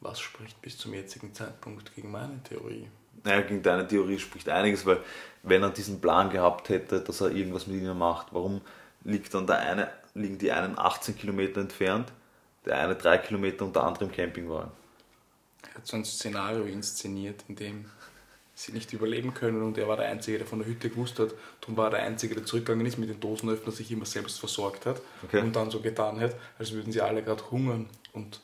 was spricht bis zum jetzigen Zeitpunkt gegen meine Theorie? Naja, gegen deine Theorie spricht einiges, weil wenn er diesen Plan gehabt hätte, dass er irgendwas mit ihnen macht, warum liegt dann der eine, liegen die einen 18 Kilometer entfernt, der eine 3 Kilometer und der andere im Campingwagen? Er hat so ein Szenario inszeniert, in dem sie nicht überleben können und er war der Einzige, der von der Hütte gewusst hat. Darum war er der Einzige, der zurückgegangen ist mit den Dosenöffner, sich immer selbst versorgt hat Okay. und dann so getan hat, als würden sie alle gerade hungern und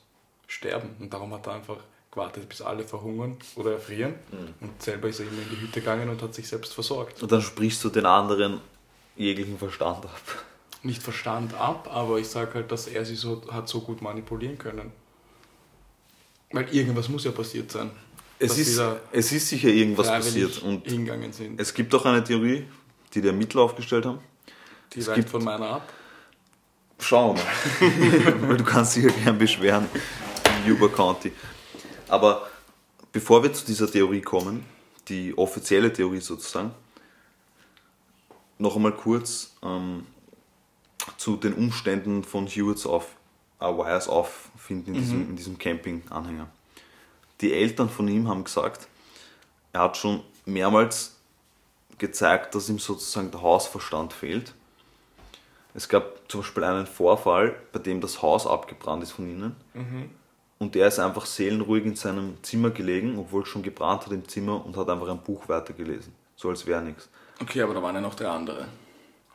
sterben. Und darum hat er einfach gewartet, bis alle verhungern oder erfrieren. Mhm. Und selber ist er immer in die Hütte gegangen und hat sich selbst versorgt. Und dann sprichst du den anderen jeglichen Verstand ab. Nicht Verstand ab, aber ich sage halt, dass er sie so hat so gut manipulieren können. Weil irgendwas muss ja passiert sein. Es ist, es ist sicher irgendwas passiert. Und hingegangen sind. es gibt auch eine Theorie, die die Ermittler aufgestellt haben. Die es gibt- von meiner ab. Schauen wir mal. (laughs) Weil du kannst dich ja gern beschweren im Yuba County. Aber bevor wir zu dieser Theorie kommen, die offizielle Theorie sozusagen, noch einmal kurz ähm, zu den Umständen von Hewitts auf äh, Wires auffinden in diesem, in diesem Camping-Anhänger. Die Eltern von ihm haben gesagt, er hat schon mehrmals gezeigt, dass ihm sozusagen der Hausverstand fehlt. Es gab zum Beispiel einen Vorfall, bei dem das Haus abgebrannt ist von ihnen. Und er ist einfach seelenruhig in seinem Zimmer gelegen, obwohl es schon gebrannt hat im Zimmer und hat einfach ein Buch weitergelesen. So als wäre nichts. Okay, aber da waren ja noch drei andere.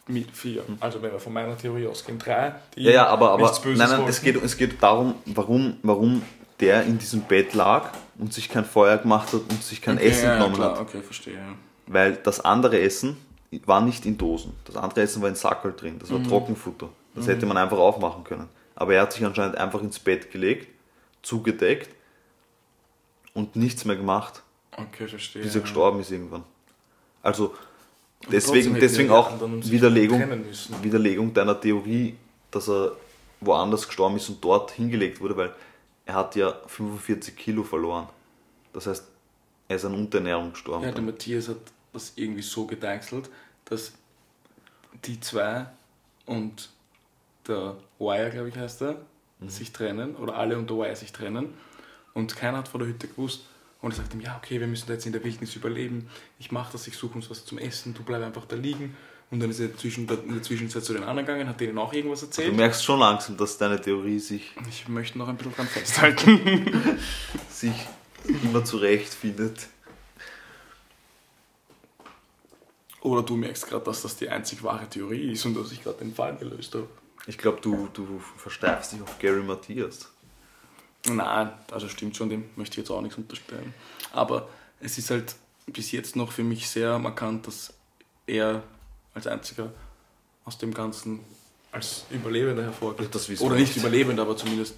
Mit vier. Also wenn wir von meiner Theorie ausgehen, drei, die. Ja, ja, aber, aber nein, nein, wollten. es geht, es geht darum, warum, warum der in diesem Bett lag und sich kein Feuer gemacht hat und sich kein okay, Essen ja, genommen klar, hat. Okay, verstehe. Weil das andere Essen war nicht in Dosen. Das andere Essen war in Sackerl drin. Das war Mhm. Trockenfutter. Das hätte man einfach aufmachen können. Aber er hat sich anscheinend einfach ins Bett gelegt, zugedeckt und nichts mehr gemacht, Okay, verstehe. bis er ja. gestorben ist irgendwann. Also deswegen, deswegen auch Widerlegung. Widerlegung deiner Theorie, dass er woanders gestorben ist und dort hingelegt wurde, weil er hat ja 45 Kilo verloren. Das heißt, er ist an Unterernährung gestorben. Ja, der Matthias hat das irgendwie so gedeichselt, dass die zwei und der Wire, glaube ich, heißt er, Mhm. sich trennen oder alle und der Wire sich trennen und keiner hat von der Hütte gewusst. Und er sagt ihm, ja, okay, wir müssen da jetzt in der Wildnis überleben. Ich mache das, ich suche uns was zum Essen, du bleib einfach da liegen. Und dann ist er in der Zwischenzeit zu den anderen gegangen, hat denen auch irgendwas Du erzählt. merkst schon langsam, dass deine Theorie sich, Ich möchte noch ein bisschen dran festhalten. (laughs) sich immer zurechtfindet. Oder du merkst gerade, dass das die einzig wahre Theorie ist und dass ich gerade den Fall gelöst habe. Ich glaube, du, du versteifst dich auf Gary Matthias. Nein, also stimmt schon, dem möchte ich jetzt auch nichts unterstellen. Aber es ist halt bis jetzt noch für mich sehr markant, dass er als einziger aus dem Ganzen als Überlebender hervorgeht. Das wissen Oder nicht. Überlebender, aber zumindest.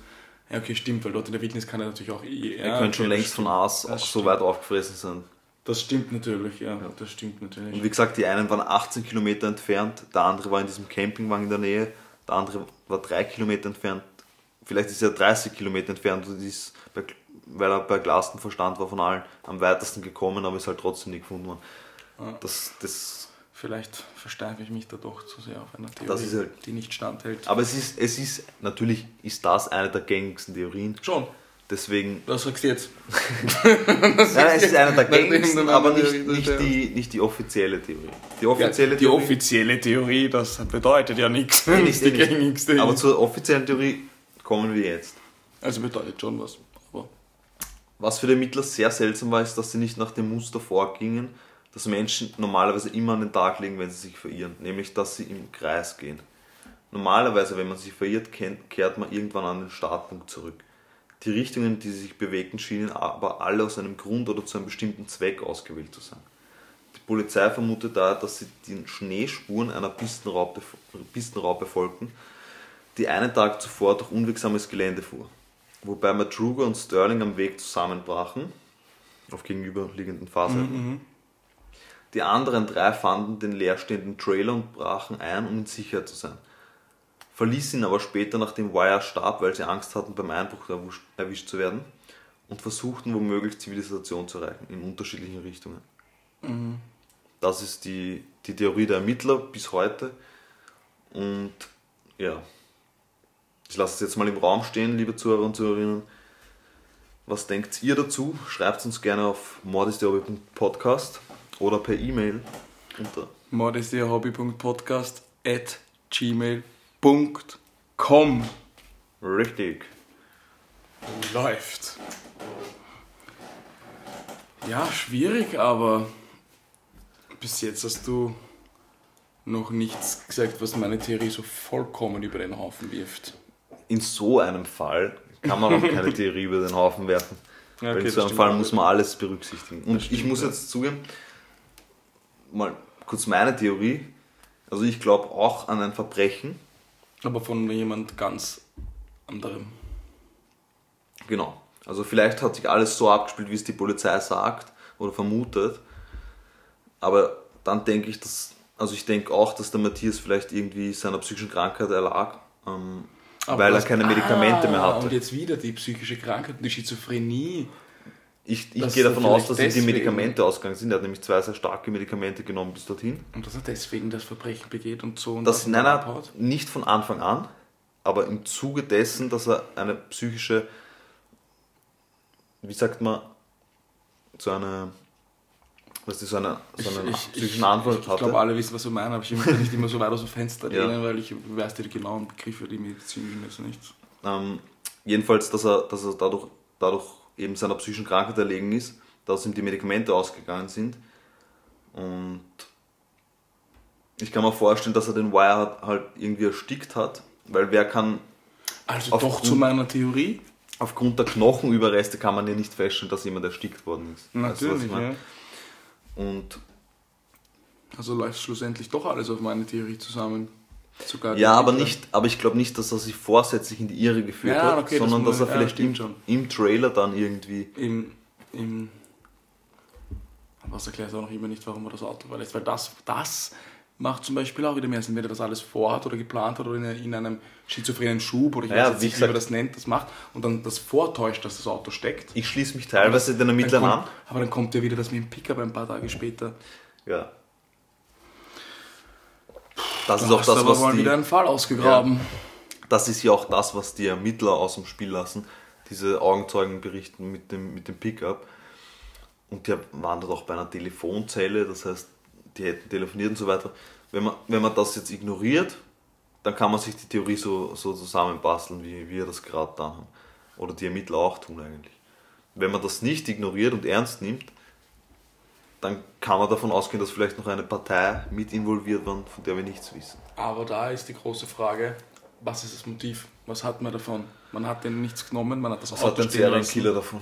Ja, okay, stimmt, weil dort in der Wildnis kann er natürlich auch. Er könnte schon längst von Aas Das so weit aufgefressen sein. Das stimmt natürlich, ja, das stimmt natürlich. Und wie gesagt, die einen waren 18 Kilometer entfernt, der andere war in diesem Campingwagen in der Nähe, der andere war 3 Kilometer entfernt. Vielleicht ist er 30 Kilometer entfernt und ist, weil er bei klarsten Verstand war von allen, am weitesten gekommen, aber ist halt trotzdem nicht gefunden worden. Ja. Das, das, Vielleicht versteife ich mich da doch zu sehr auf einer Theorie, Das halt- die nicht standhält. aber es ist, es ist, natürlich ist das eine der gängigsten Theorien. Schon, Deswegen, was sagst du jetzt? (laughs) nein, es ist eine der gängigsten, aber nicht, nicht, die, nicht die offizielle Theorie. Die Ja, offizielle die Theorie, offizielle Theorie, das bedeutet ja nichts. Nicht, die gängigste aber zur offiziellen Theorie kommen wir jetzt. Also bedeutet schon was. Aber Was für die Ermittler sehr seltsam war, ist, dass sie nicht nach dem Muster vorgingen, das Menschen normalerweise immer an den Tag legen, wenn sie sich verirren, nämlich dass sie im Kreis gehen. Normalerweise, wenn man sich verirrt, kennt- kehrt man irgendwann an den Startpunkt zurück. Die Richtungen, die sie sich bewegten, schienen aber alle aus einem Grund oder zu einem bestimmten Zweck ausgewählt zu sein. Die Polizei vermutet daher, dass sie den Schneespuren einer Pistenraupe, Pistenraupe folgten, die einen Tag zuvor durch unwegsames Gelände fuhr. Wobei Madruga und Sterling am Weg zusammenbrachen, auf gegenüberliegenden Fahrseiten. Die anderen drei fanden den leerstehenden Trailer und brachen ein, um in Sicherheit zu sein. Verließen ihn aber später, nachdem Wire starb, weil sie Angst hatten, beim Einbruch erwisch- erwischt zu werden und versuchten womöglich Zivilisation zu erreichen, in unterschiedlichen Richtungen. Das ist die, die Theorie der Ermittler bis heute. Und ja, ich lasse es jetzt mal im Raum stehen, liebe Zuhörer und Zuhörerinnen. Was denkt ihr dazu? Schreibt uns gerne auf mordisthehobby.podcast oder per E-Mail unter modestehobby.podcast at gmail.com richtig. Läuft. Ja, schwierig, aber bis jetzt hast du noch nichts gesagt, was meine Theorie so vollkommen über den Haufen wirft. In so einem Fall kann man auch (laughs) keine Theorie über den Haufen werfen. Ja, okay, in so einem Fall muss man alles berücksichtigen. Und ich stimmt, muss ja. jetzt zugeben, mal kurz meine Theorie. Also ich glaube auch an ein Verbrechen. Aber von jemand ganz anderem. Genau. Also vielleicht hat sich alles so abgespielt, wie es die Polizei sagt oder vermutet. Aber dann denke ich, dass, also ich denke auch, dass der Matthias vielleicht irgendwie seiner psychischen Krankheit erlag, ähm, Aber weil er das- keine Medikamente ah, mehr hatte. Und jetzt wieder die psychische Krankheit, die Schizophrenie. Ich, ich Das gehe davon aus, dass ihm die Medikamente ausgegangen sind. Er hat nämlich zwei sehr starke Medikamente genommen bis dorthin. Und dass er deswegen das Verbrechen begeht und so. Und Das, und nein, nein, abhaut. nicht von Anfang an, aber im Zuge dessen, dass er eine psychische, wie sagt man, so eine, was ist so eine, so einen psychischen Anfall ich, hatte. glaube, alle wissen, was du meinst, aber ich möchte nicht immer so weit aus dem Fenster (laughs) Ja. lehnen, weil ich weiß die genauen Begriffe, die Medizin jetzt nicht. Ähm, jedenfalls, dass er, dass er dadurch, dadurch eben seiner psychischen Krankheit erlegen ist, dass ihm die Medikamente ausgegangen sind. Und ich kann mir vorstellen, dass er den Wire halt irgendwie erstickt hat, weil wer kann, Also doch Grund- zu meiner Theorie. aufgrund der Knochenüberreste kann man ja nicht feststellen, dass jemand erstickt worden ist. Weißt du, ich Natürlich, ja. Und Also läuft schlussendlich doch alles auf meine Theorie zusammen. Sogar ja, aber nicht, aber ich glaube nicht, dass er sich vorsätzlich in die Irre geführt Ja, hat, okay, das sondern muss- dass er ja, vielleicht im, im Trailer dann irgendwie. Im, im aber das erklärt auch noch immer nicht, warum er das Auto verlässt. Weil das, das macht zum Beispiel auch wieder mehr Sinn, wenn er das alles vorhat oder geplant hat oder in, in einem schizophrenen Schub oder ich Ja, weiß nicht, wie man das nennt, das macht und dann das vortäuscht, dass das Auto steckt. Ich schließe mich teilweise den Ermittlern an. aber dann kommt ja wieder das mit dem Pickup ein paar Tage später. Ja. Das ist Da auch das, aber was mal die, wieder einen Fall ausgegraben. das ist ja auch das, was die Ermittler aus dem Spiel lassen. Diese Augenzeugen berichten mit dem, mit dem Pickup. Und die waren dort auch bei einer Telefonzelle, das heißt, die hätten telefoniert und so weiter. Wenn man, wenn man das jetzt ignoriert, dann kann man sich die Theorie so, so zusammenbasteln, wie wir das gerade da haben. Oder die Ermittler auch tun eigentlich. Wenn man das nicht ignoriert und ernst nimmt, dann kann man davon ausgehen, dass vielleicht noch eine Partei mit involviert war, von der wir nichts wissen. Aber da ist die große Frage, was ist das Motiv? Was hat man davon? Man hat denen nichts genommen, man hat das Was Auto hat ein. Serienkiller davon,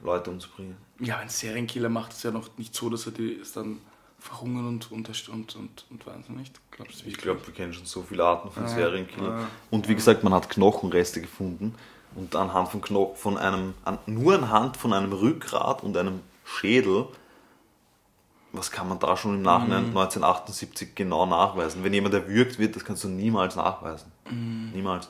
Leute umzubringen? Ja, ein Serienkiller macht es ja noch nicht so, dass er die es dann verhungern und und und und, und weiß nicht. Glaubst du Ich glaube, wir kennen schon so viele Arten von Ja, Serienkillern. ja. Und wie gesagt, man hat Knochenreste gefunden und anhand von Kno von einem, an, nur anhand von einem Rückgrat und einem Schädel, was kann man da schon im Nachhinein Mhm. 1978 genau nachweisen? Wenn jemand erwürgt wird, das kannst du niemals nachweisen. Mhm. Niemals.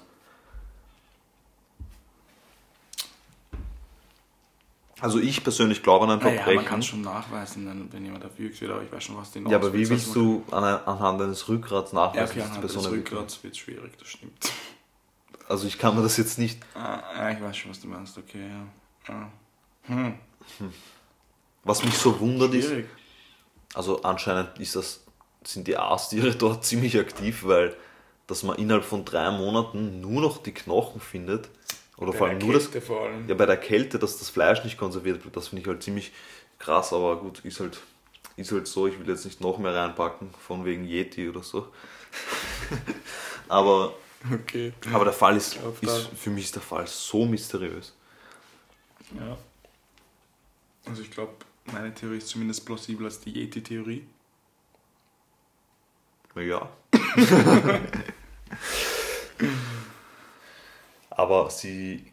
Also ich persönlich glaube an ein Naja, man Verbrechen. kann es schon nachweisen, wenn, jemand erwürgt wird, aber ich weiß schon, was den ja, aber wie willst du an, anhand eines Rückgrats man- Ja, nachweisen, okay, dass die anhand Person des erwürgt wird? Rückgrats wird schwierig, das stimmt. Also ich kann mir das jetzt nicht Ah, ah, ich weiß schon, was du meinst, okay, ja. Ah. Hm, Was mich so wundert ist, schwierig. also anscheinend ist das, sind die Aastiere (laughs) dort ziemlich aktiv, weil dass man innerhalb von drei Monaten nur noch die Knochen findet, oder vor allem nur das, Kälte vor allem. ja bei der Kälte, dass das Fleisch nicht konserviert wird, das finde ich halt ziemlich krass, aber gut, ist halt, ist halt so, ich will jetzt nicht noch mehr reinpacken, von wegen Yeti oder so. (laughs) aber, Okay. aber der Fall ist, glaub, ist, für mich ist der Fall so mysteriös. Ja. Also ich glaube, meine Theorie ist zumindest plausibler als die Yeti-Theorie. Ja. (laughs) (laughs) Aber sie,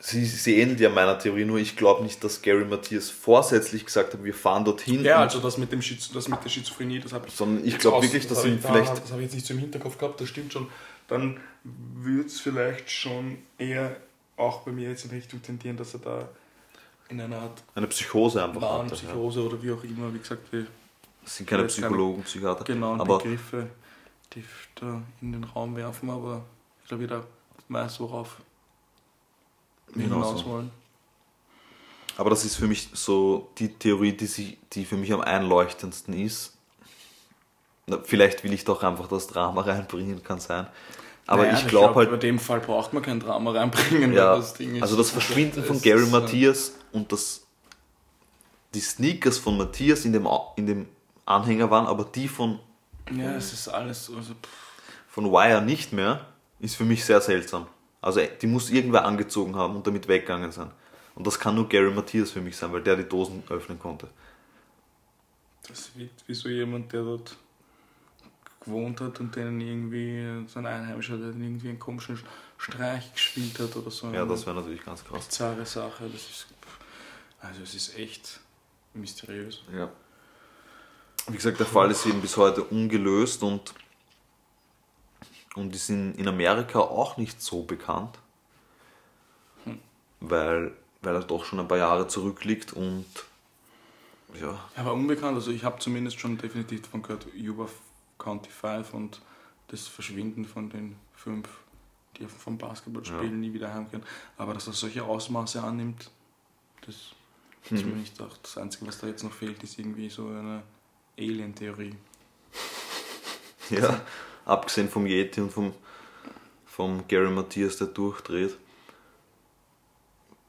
sie, sie ähnelt ja meiner Theorie, nur ich glaube nicht, dass Gary Matthias vorsätzlich gesagt hat, wir fahren dorthin. Ja, also das mit, dem Schiz das mit der Schizophrenie, das habe ich sondern ich glaube wirklich, dass hab ihm ich da- vielleicht. Das habe ich jetzt nicht so im Hinterkopf gehabt, das stimmt schon. Dann würde es vielleicht schon eher auch bei mir jetzt in Richtung tendieren, dass er da in einer Art Eine Psychose einfach hatte. Ja. Warnpsychose oder wie auch immer, wie gesagt, wir Das sind keine Psychologen, Psychiater. aber Begriffe, die da in den Raum werfen, aber ich glaube, jeder weiß, worauf wir Genau hinaus so. wollen. Aber das ist für mich so die Theorie, die, sie, die für mich am einleuchtendsten ist. Vielleicht will ich doch einfach das Drama (laughs) reinbringen, kann sein. Aber Naja, ich glaube glaub, halt, Bei dem Fall braucht man kein Drama reinbringen, Ja, das Ding ist. also das Verschwinden von Gary äh, Matthias und das die Sneakers von Matthias in dem, in dem Anhänger waren, aber die von, Ja, es ist alles. Also, von Wire nicht mehr, ist für mich sehr seltsam. Also die muss irgendwer angezogen haben und damit weggegangen sein. Und das kann nur Gary Matthias für mich sein, weil der die Dosen öffnen konnte. Das wirkt wie so jemand, der dort gewohnt hat und denen irgendwie so ein Einheimischer, der denen irgendwie einen komischen Streich gespielt hat oder so. Ja, das wäre natürlich ganz krass. bizarre Sache. Das ist, also es ist echt mysteriös. Ja. Wie gesagt, der Fall ist eben bis heute ungelöst und, und ist in, in Amerika auch nicht so bekannt, weil, weil er doch schon ein paar Jahre zurückliegt und ja, Aber unbekannt, also ich habe zumindest schon definitiv davon gehört, Yuba County 5 und das Verschwinden von den fünf, die vom Basketballspielen Ja. nie wieder heimkehren. Aber dass er solche Ausmaße annimmt, das ist mir nicht gedacht. Das Einzige, was da jetzt noch fehlt, ist irgendwie so eine Alien-Theorie. ja, abgesehen vom Yeti und vom, vom Gary Matthias, der durchdreht,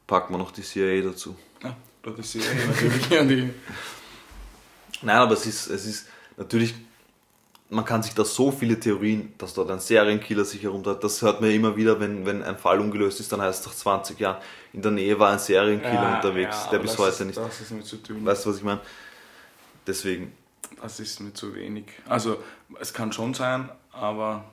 packen wir noch die CIA dazu. Ja, die Serie natürlich. (laughs) Nein, aber es ist, es ist natürlich, man kann sich da so viele Theorien, dass dort ein Serienkiller sich herumtreibt, das hört man immer wieder, wenn, wenn ein Fall ungelöst ist, dann heißt es nach 20 Jahren, in der Nähe war ein Serienkiller Ja, unterwegs, ja, der bis heute ist, nicht. Das ist mir zu dünn. Weißt du, was ich meine? Deswegen, Das ist mir zu wenig. Also, es kann schon sein, aber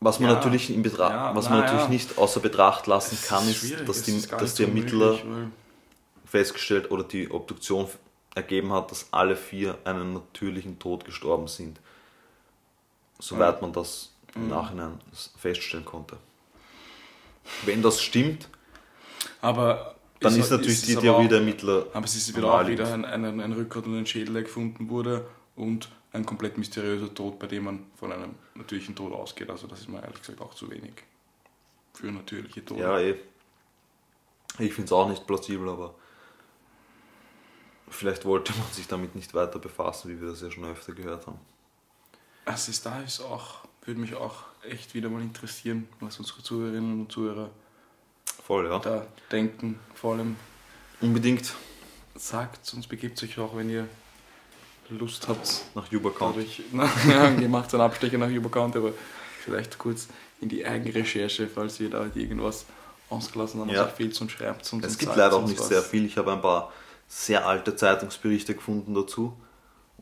was man Ja, natürlich in Betracht, ja, was na man natürlich ja. nicht außer Betracht lassen es kann, ist, dass die, ist dass die Ermittler festgestellt oder die Obduktion ergeben hat, dass alle vier einen natürlichen Tod gestorben sind. Soweit man das im Nachhinein feststellen konnte. Wenn das stimmt, Aber dann es- ist natürlich es die Theorie der Ermittler. Aber es ist wieder auch wieder ein, ein, ein Rückgrat und ein Schädel, der gefunden wurde und ein komplett mysteriöser Tod, bei dem man von einem natürlichen Tod ausgeht. Also das ist mir ehrlich gesagt auch zu wenig für natürliche Tode. Ja, eh. Ich finde es auch nicht plausibel, aber vielleicht wollte man sich damit nicht weiter befassen, wie wir das ja schon öfter gehört haben. Also ist da ist auch, würde mich auch echt wieder mal interessieren, was unsere Zuhörerinnen und Zuhörer Voll, ja. da denken. Vor allem Unbedingt sagt uns, begebt euch auch, wenn ihr Lust habt, nach Yuba County. na, (laughs) ihr macht einen Abstecher nach Überkant, aber vielleicht kurz in die Eigenrecherche, falls ihr da irgendwas ausgelassen habt, Ja. was euch fehlt und schreibt. Es gibt leider auch nicht was. sehr viel. Ich habe ein paar sehr alte Zeitungsberichte gefunden dazu.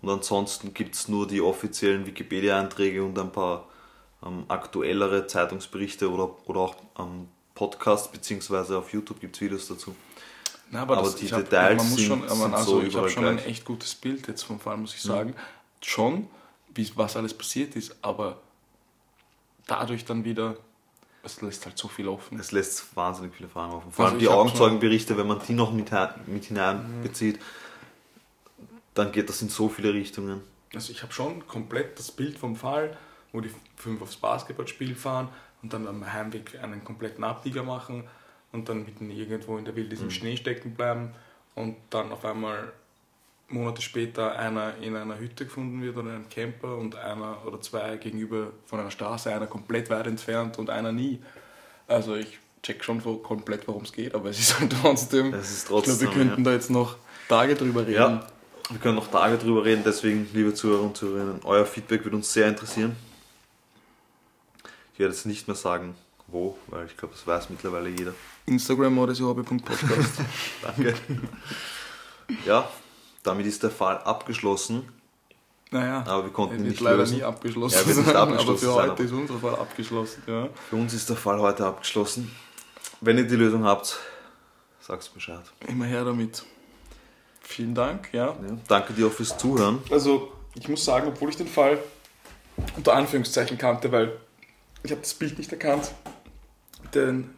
Und ansonsten gibt es nur die offiziellen Wikipedia-Einträge und ein paar ähm, aktuellere Zeitungsberichte oder, oder auch ähm, Podcasts, beziehungsweise auf YouTube gibt es Videos dazu. Na, aber, Aber das, die hab, Details muss sind- schon, sind also so ich habe schon ein gleich. echt gutes Bild jetzt vom Fall, muss ich sagen. Schon, wie, was alles passiert ist, aber dadurch dann wieder, es lässt halt so viel offen. Es lässt wahnsinnig viele Fragen offen. Vor Also allem die hab Augenzeugenberichte, wenn man die noch mit, mit hineinbezieht, dann geht das in so viele Richtungen. Also ich habe schon komplett das Bild vom Fall, wo die fünf aufs Basketballspiel fahren und dann am Heimweg einen kompletten Abbieger machen und dann mitten irgendwo in der Wildnis im Schnee stecken bleiben und dann auf einmal Monate später einer in einer Hütte gefunden wird oder in einem Camper und einer oder zwei gegenüber von einer Straße, einer komplett weit entfernt und einer nie. Also ich check schon komplett, worum es geht, aber es ist halt trotzdem. Es ist ich glaube, wir trotzdem, könnten da jetzt noch Tage drüber reden. Ja, wir können noch Tage drüber reden, deswegen, liebe Zuhörer und Zuhörerinnen, euer Feedback würde uns sehr interessieren. Ich werde jetzt nicht mehr sagen, wo, weil ich glaube, das weiß mittlerweile jeder. Instagram oder so hobby.podcast. (laughs) Danke. ja, damit ist der Fall abgeschlossen, Naja, aber wir konnten nicht leider lösen. nie abgeschlossen Ja, nicht sein, aber abgeschlossen für heute ist unser Fall abgeschlossen. Ja. Für uns ist der Fall heute abgeschlossen. Wenn ihr die Lösung habt, sag's Bescheid. Immer her damit. Vielen Dank, ja. Ja, danke dir auch fürs Zuhören. Also, ich muss sagen, obwohl ich den Fall unter Anführungszeichen kannte, weil ich habe das Bild nicht erkannt, den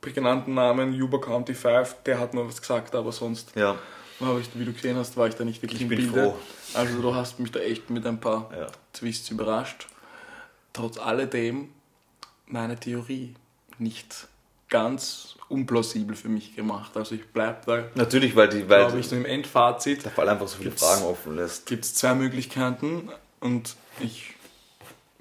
prägnanten Namen Yuba County 5, der hat mir was gesagt, aber sonst, Ja, habe ich, wie du gesehen hast, war ich da nicht wirklich Ich im bin Bilde. froh. Also du hast mich da echt mit ein paar ja. Twists überrascht. Trotz alledem meine Theorie nicht ganz unplausibel für mich gemacht. Also ich bleibe da, Natürlich, weil, die, weil ich, so im Endfazit der Fall einfach so viele Fragen offen lässt. gibt es zwei Möglichkeiten und ich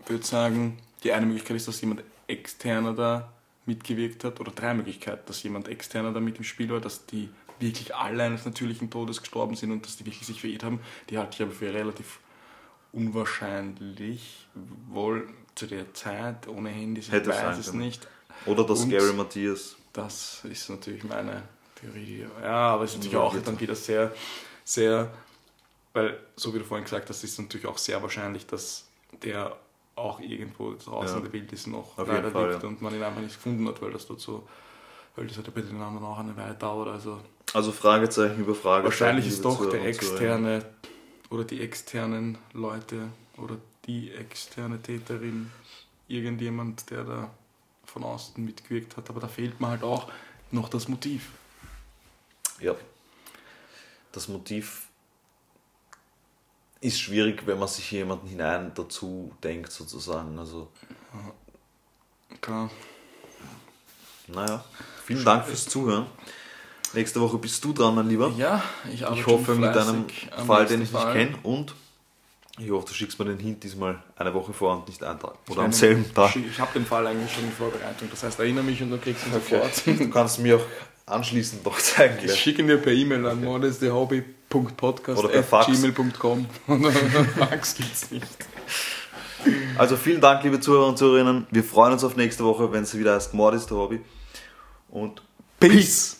würde sagen, die eine Möglichkeit ist, dass jemand externer da mitgewirkt hat oder drei Möglichkeiten, dass jemand externer da mit im Spiel war, dass die wirklich alle eines natürlichen Todes gestorben sind und dass die wirklich sich verirrt haben. Die halte ich aber für relativ unwahrscheinlich, wohl zu der Zeit ohne Handys, ich Hätte weiß sein es können. nicht. Oder dass Und- Gary Matthias Das ist natürlich meine Theorie. Ja, aber es ist natürlich Ja, auch bitte. dann wieder sehr, sehr, weil, so wie du vorhin gesagt hast, ist es natürlich auch sehr wahrscheinlich, dass der auch irgendwo draußen Ja. der Welt ist noch Auf leider Fall, liegt ja. und man ihn einfach nicht gefunden hat, weil das dort so, weil das hat ja bei den anderen auch eine Weile dauert. Also Also Fragezeichen über Fragezeichen. wahrscheinlich ist doch der externe oder die externen Leute oder die externe Täterin irgendjemand, der da von außen mitgewirkt hat. Aber da fehlt mir halt auch noch das Motiv. Ja. Das Motiv ist schwierig, wenn man sich jemanden hinein dazu denkt, sozusagen. Also, Klar. naja. Vielen Dank fürs Zuhören. Nächste Woche bist du dran, mein Lieber. Ja, ich, arbeite Ich hoffe mit einem Fall, den ich nicht kenne. Und ich hoffe, du schickst mir den Hint diesmal eine Woche vor und nicht einen Tag. Oder am selben Tag. Ich, habe den Fall eigentlich schon in Vorbereitung. Das heißt, erinnere mich und du kriegst ihn Okay. sofort. Du kannst mir auch anschließend noch zeigen. Ich schicke ihn dir per E-Mail an per Fax. gmail.com (laughs) Fax gibt's nicht. Also vielen Dank, liebe Zuhörer und Zuhörerinnen. Wir freuen uns auf nächste Woche, wenn es wieder heißt Mord ist der Hobby. Und Peace.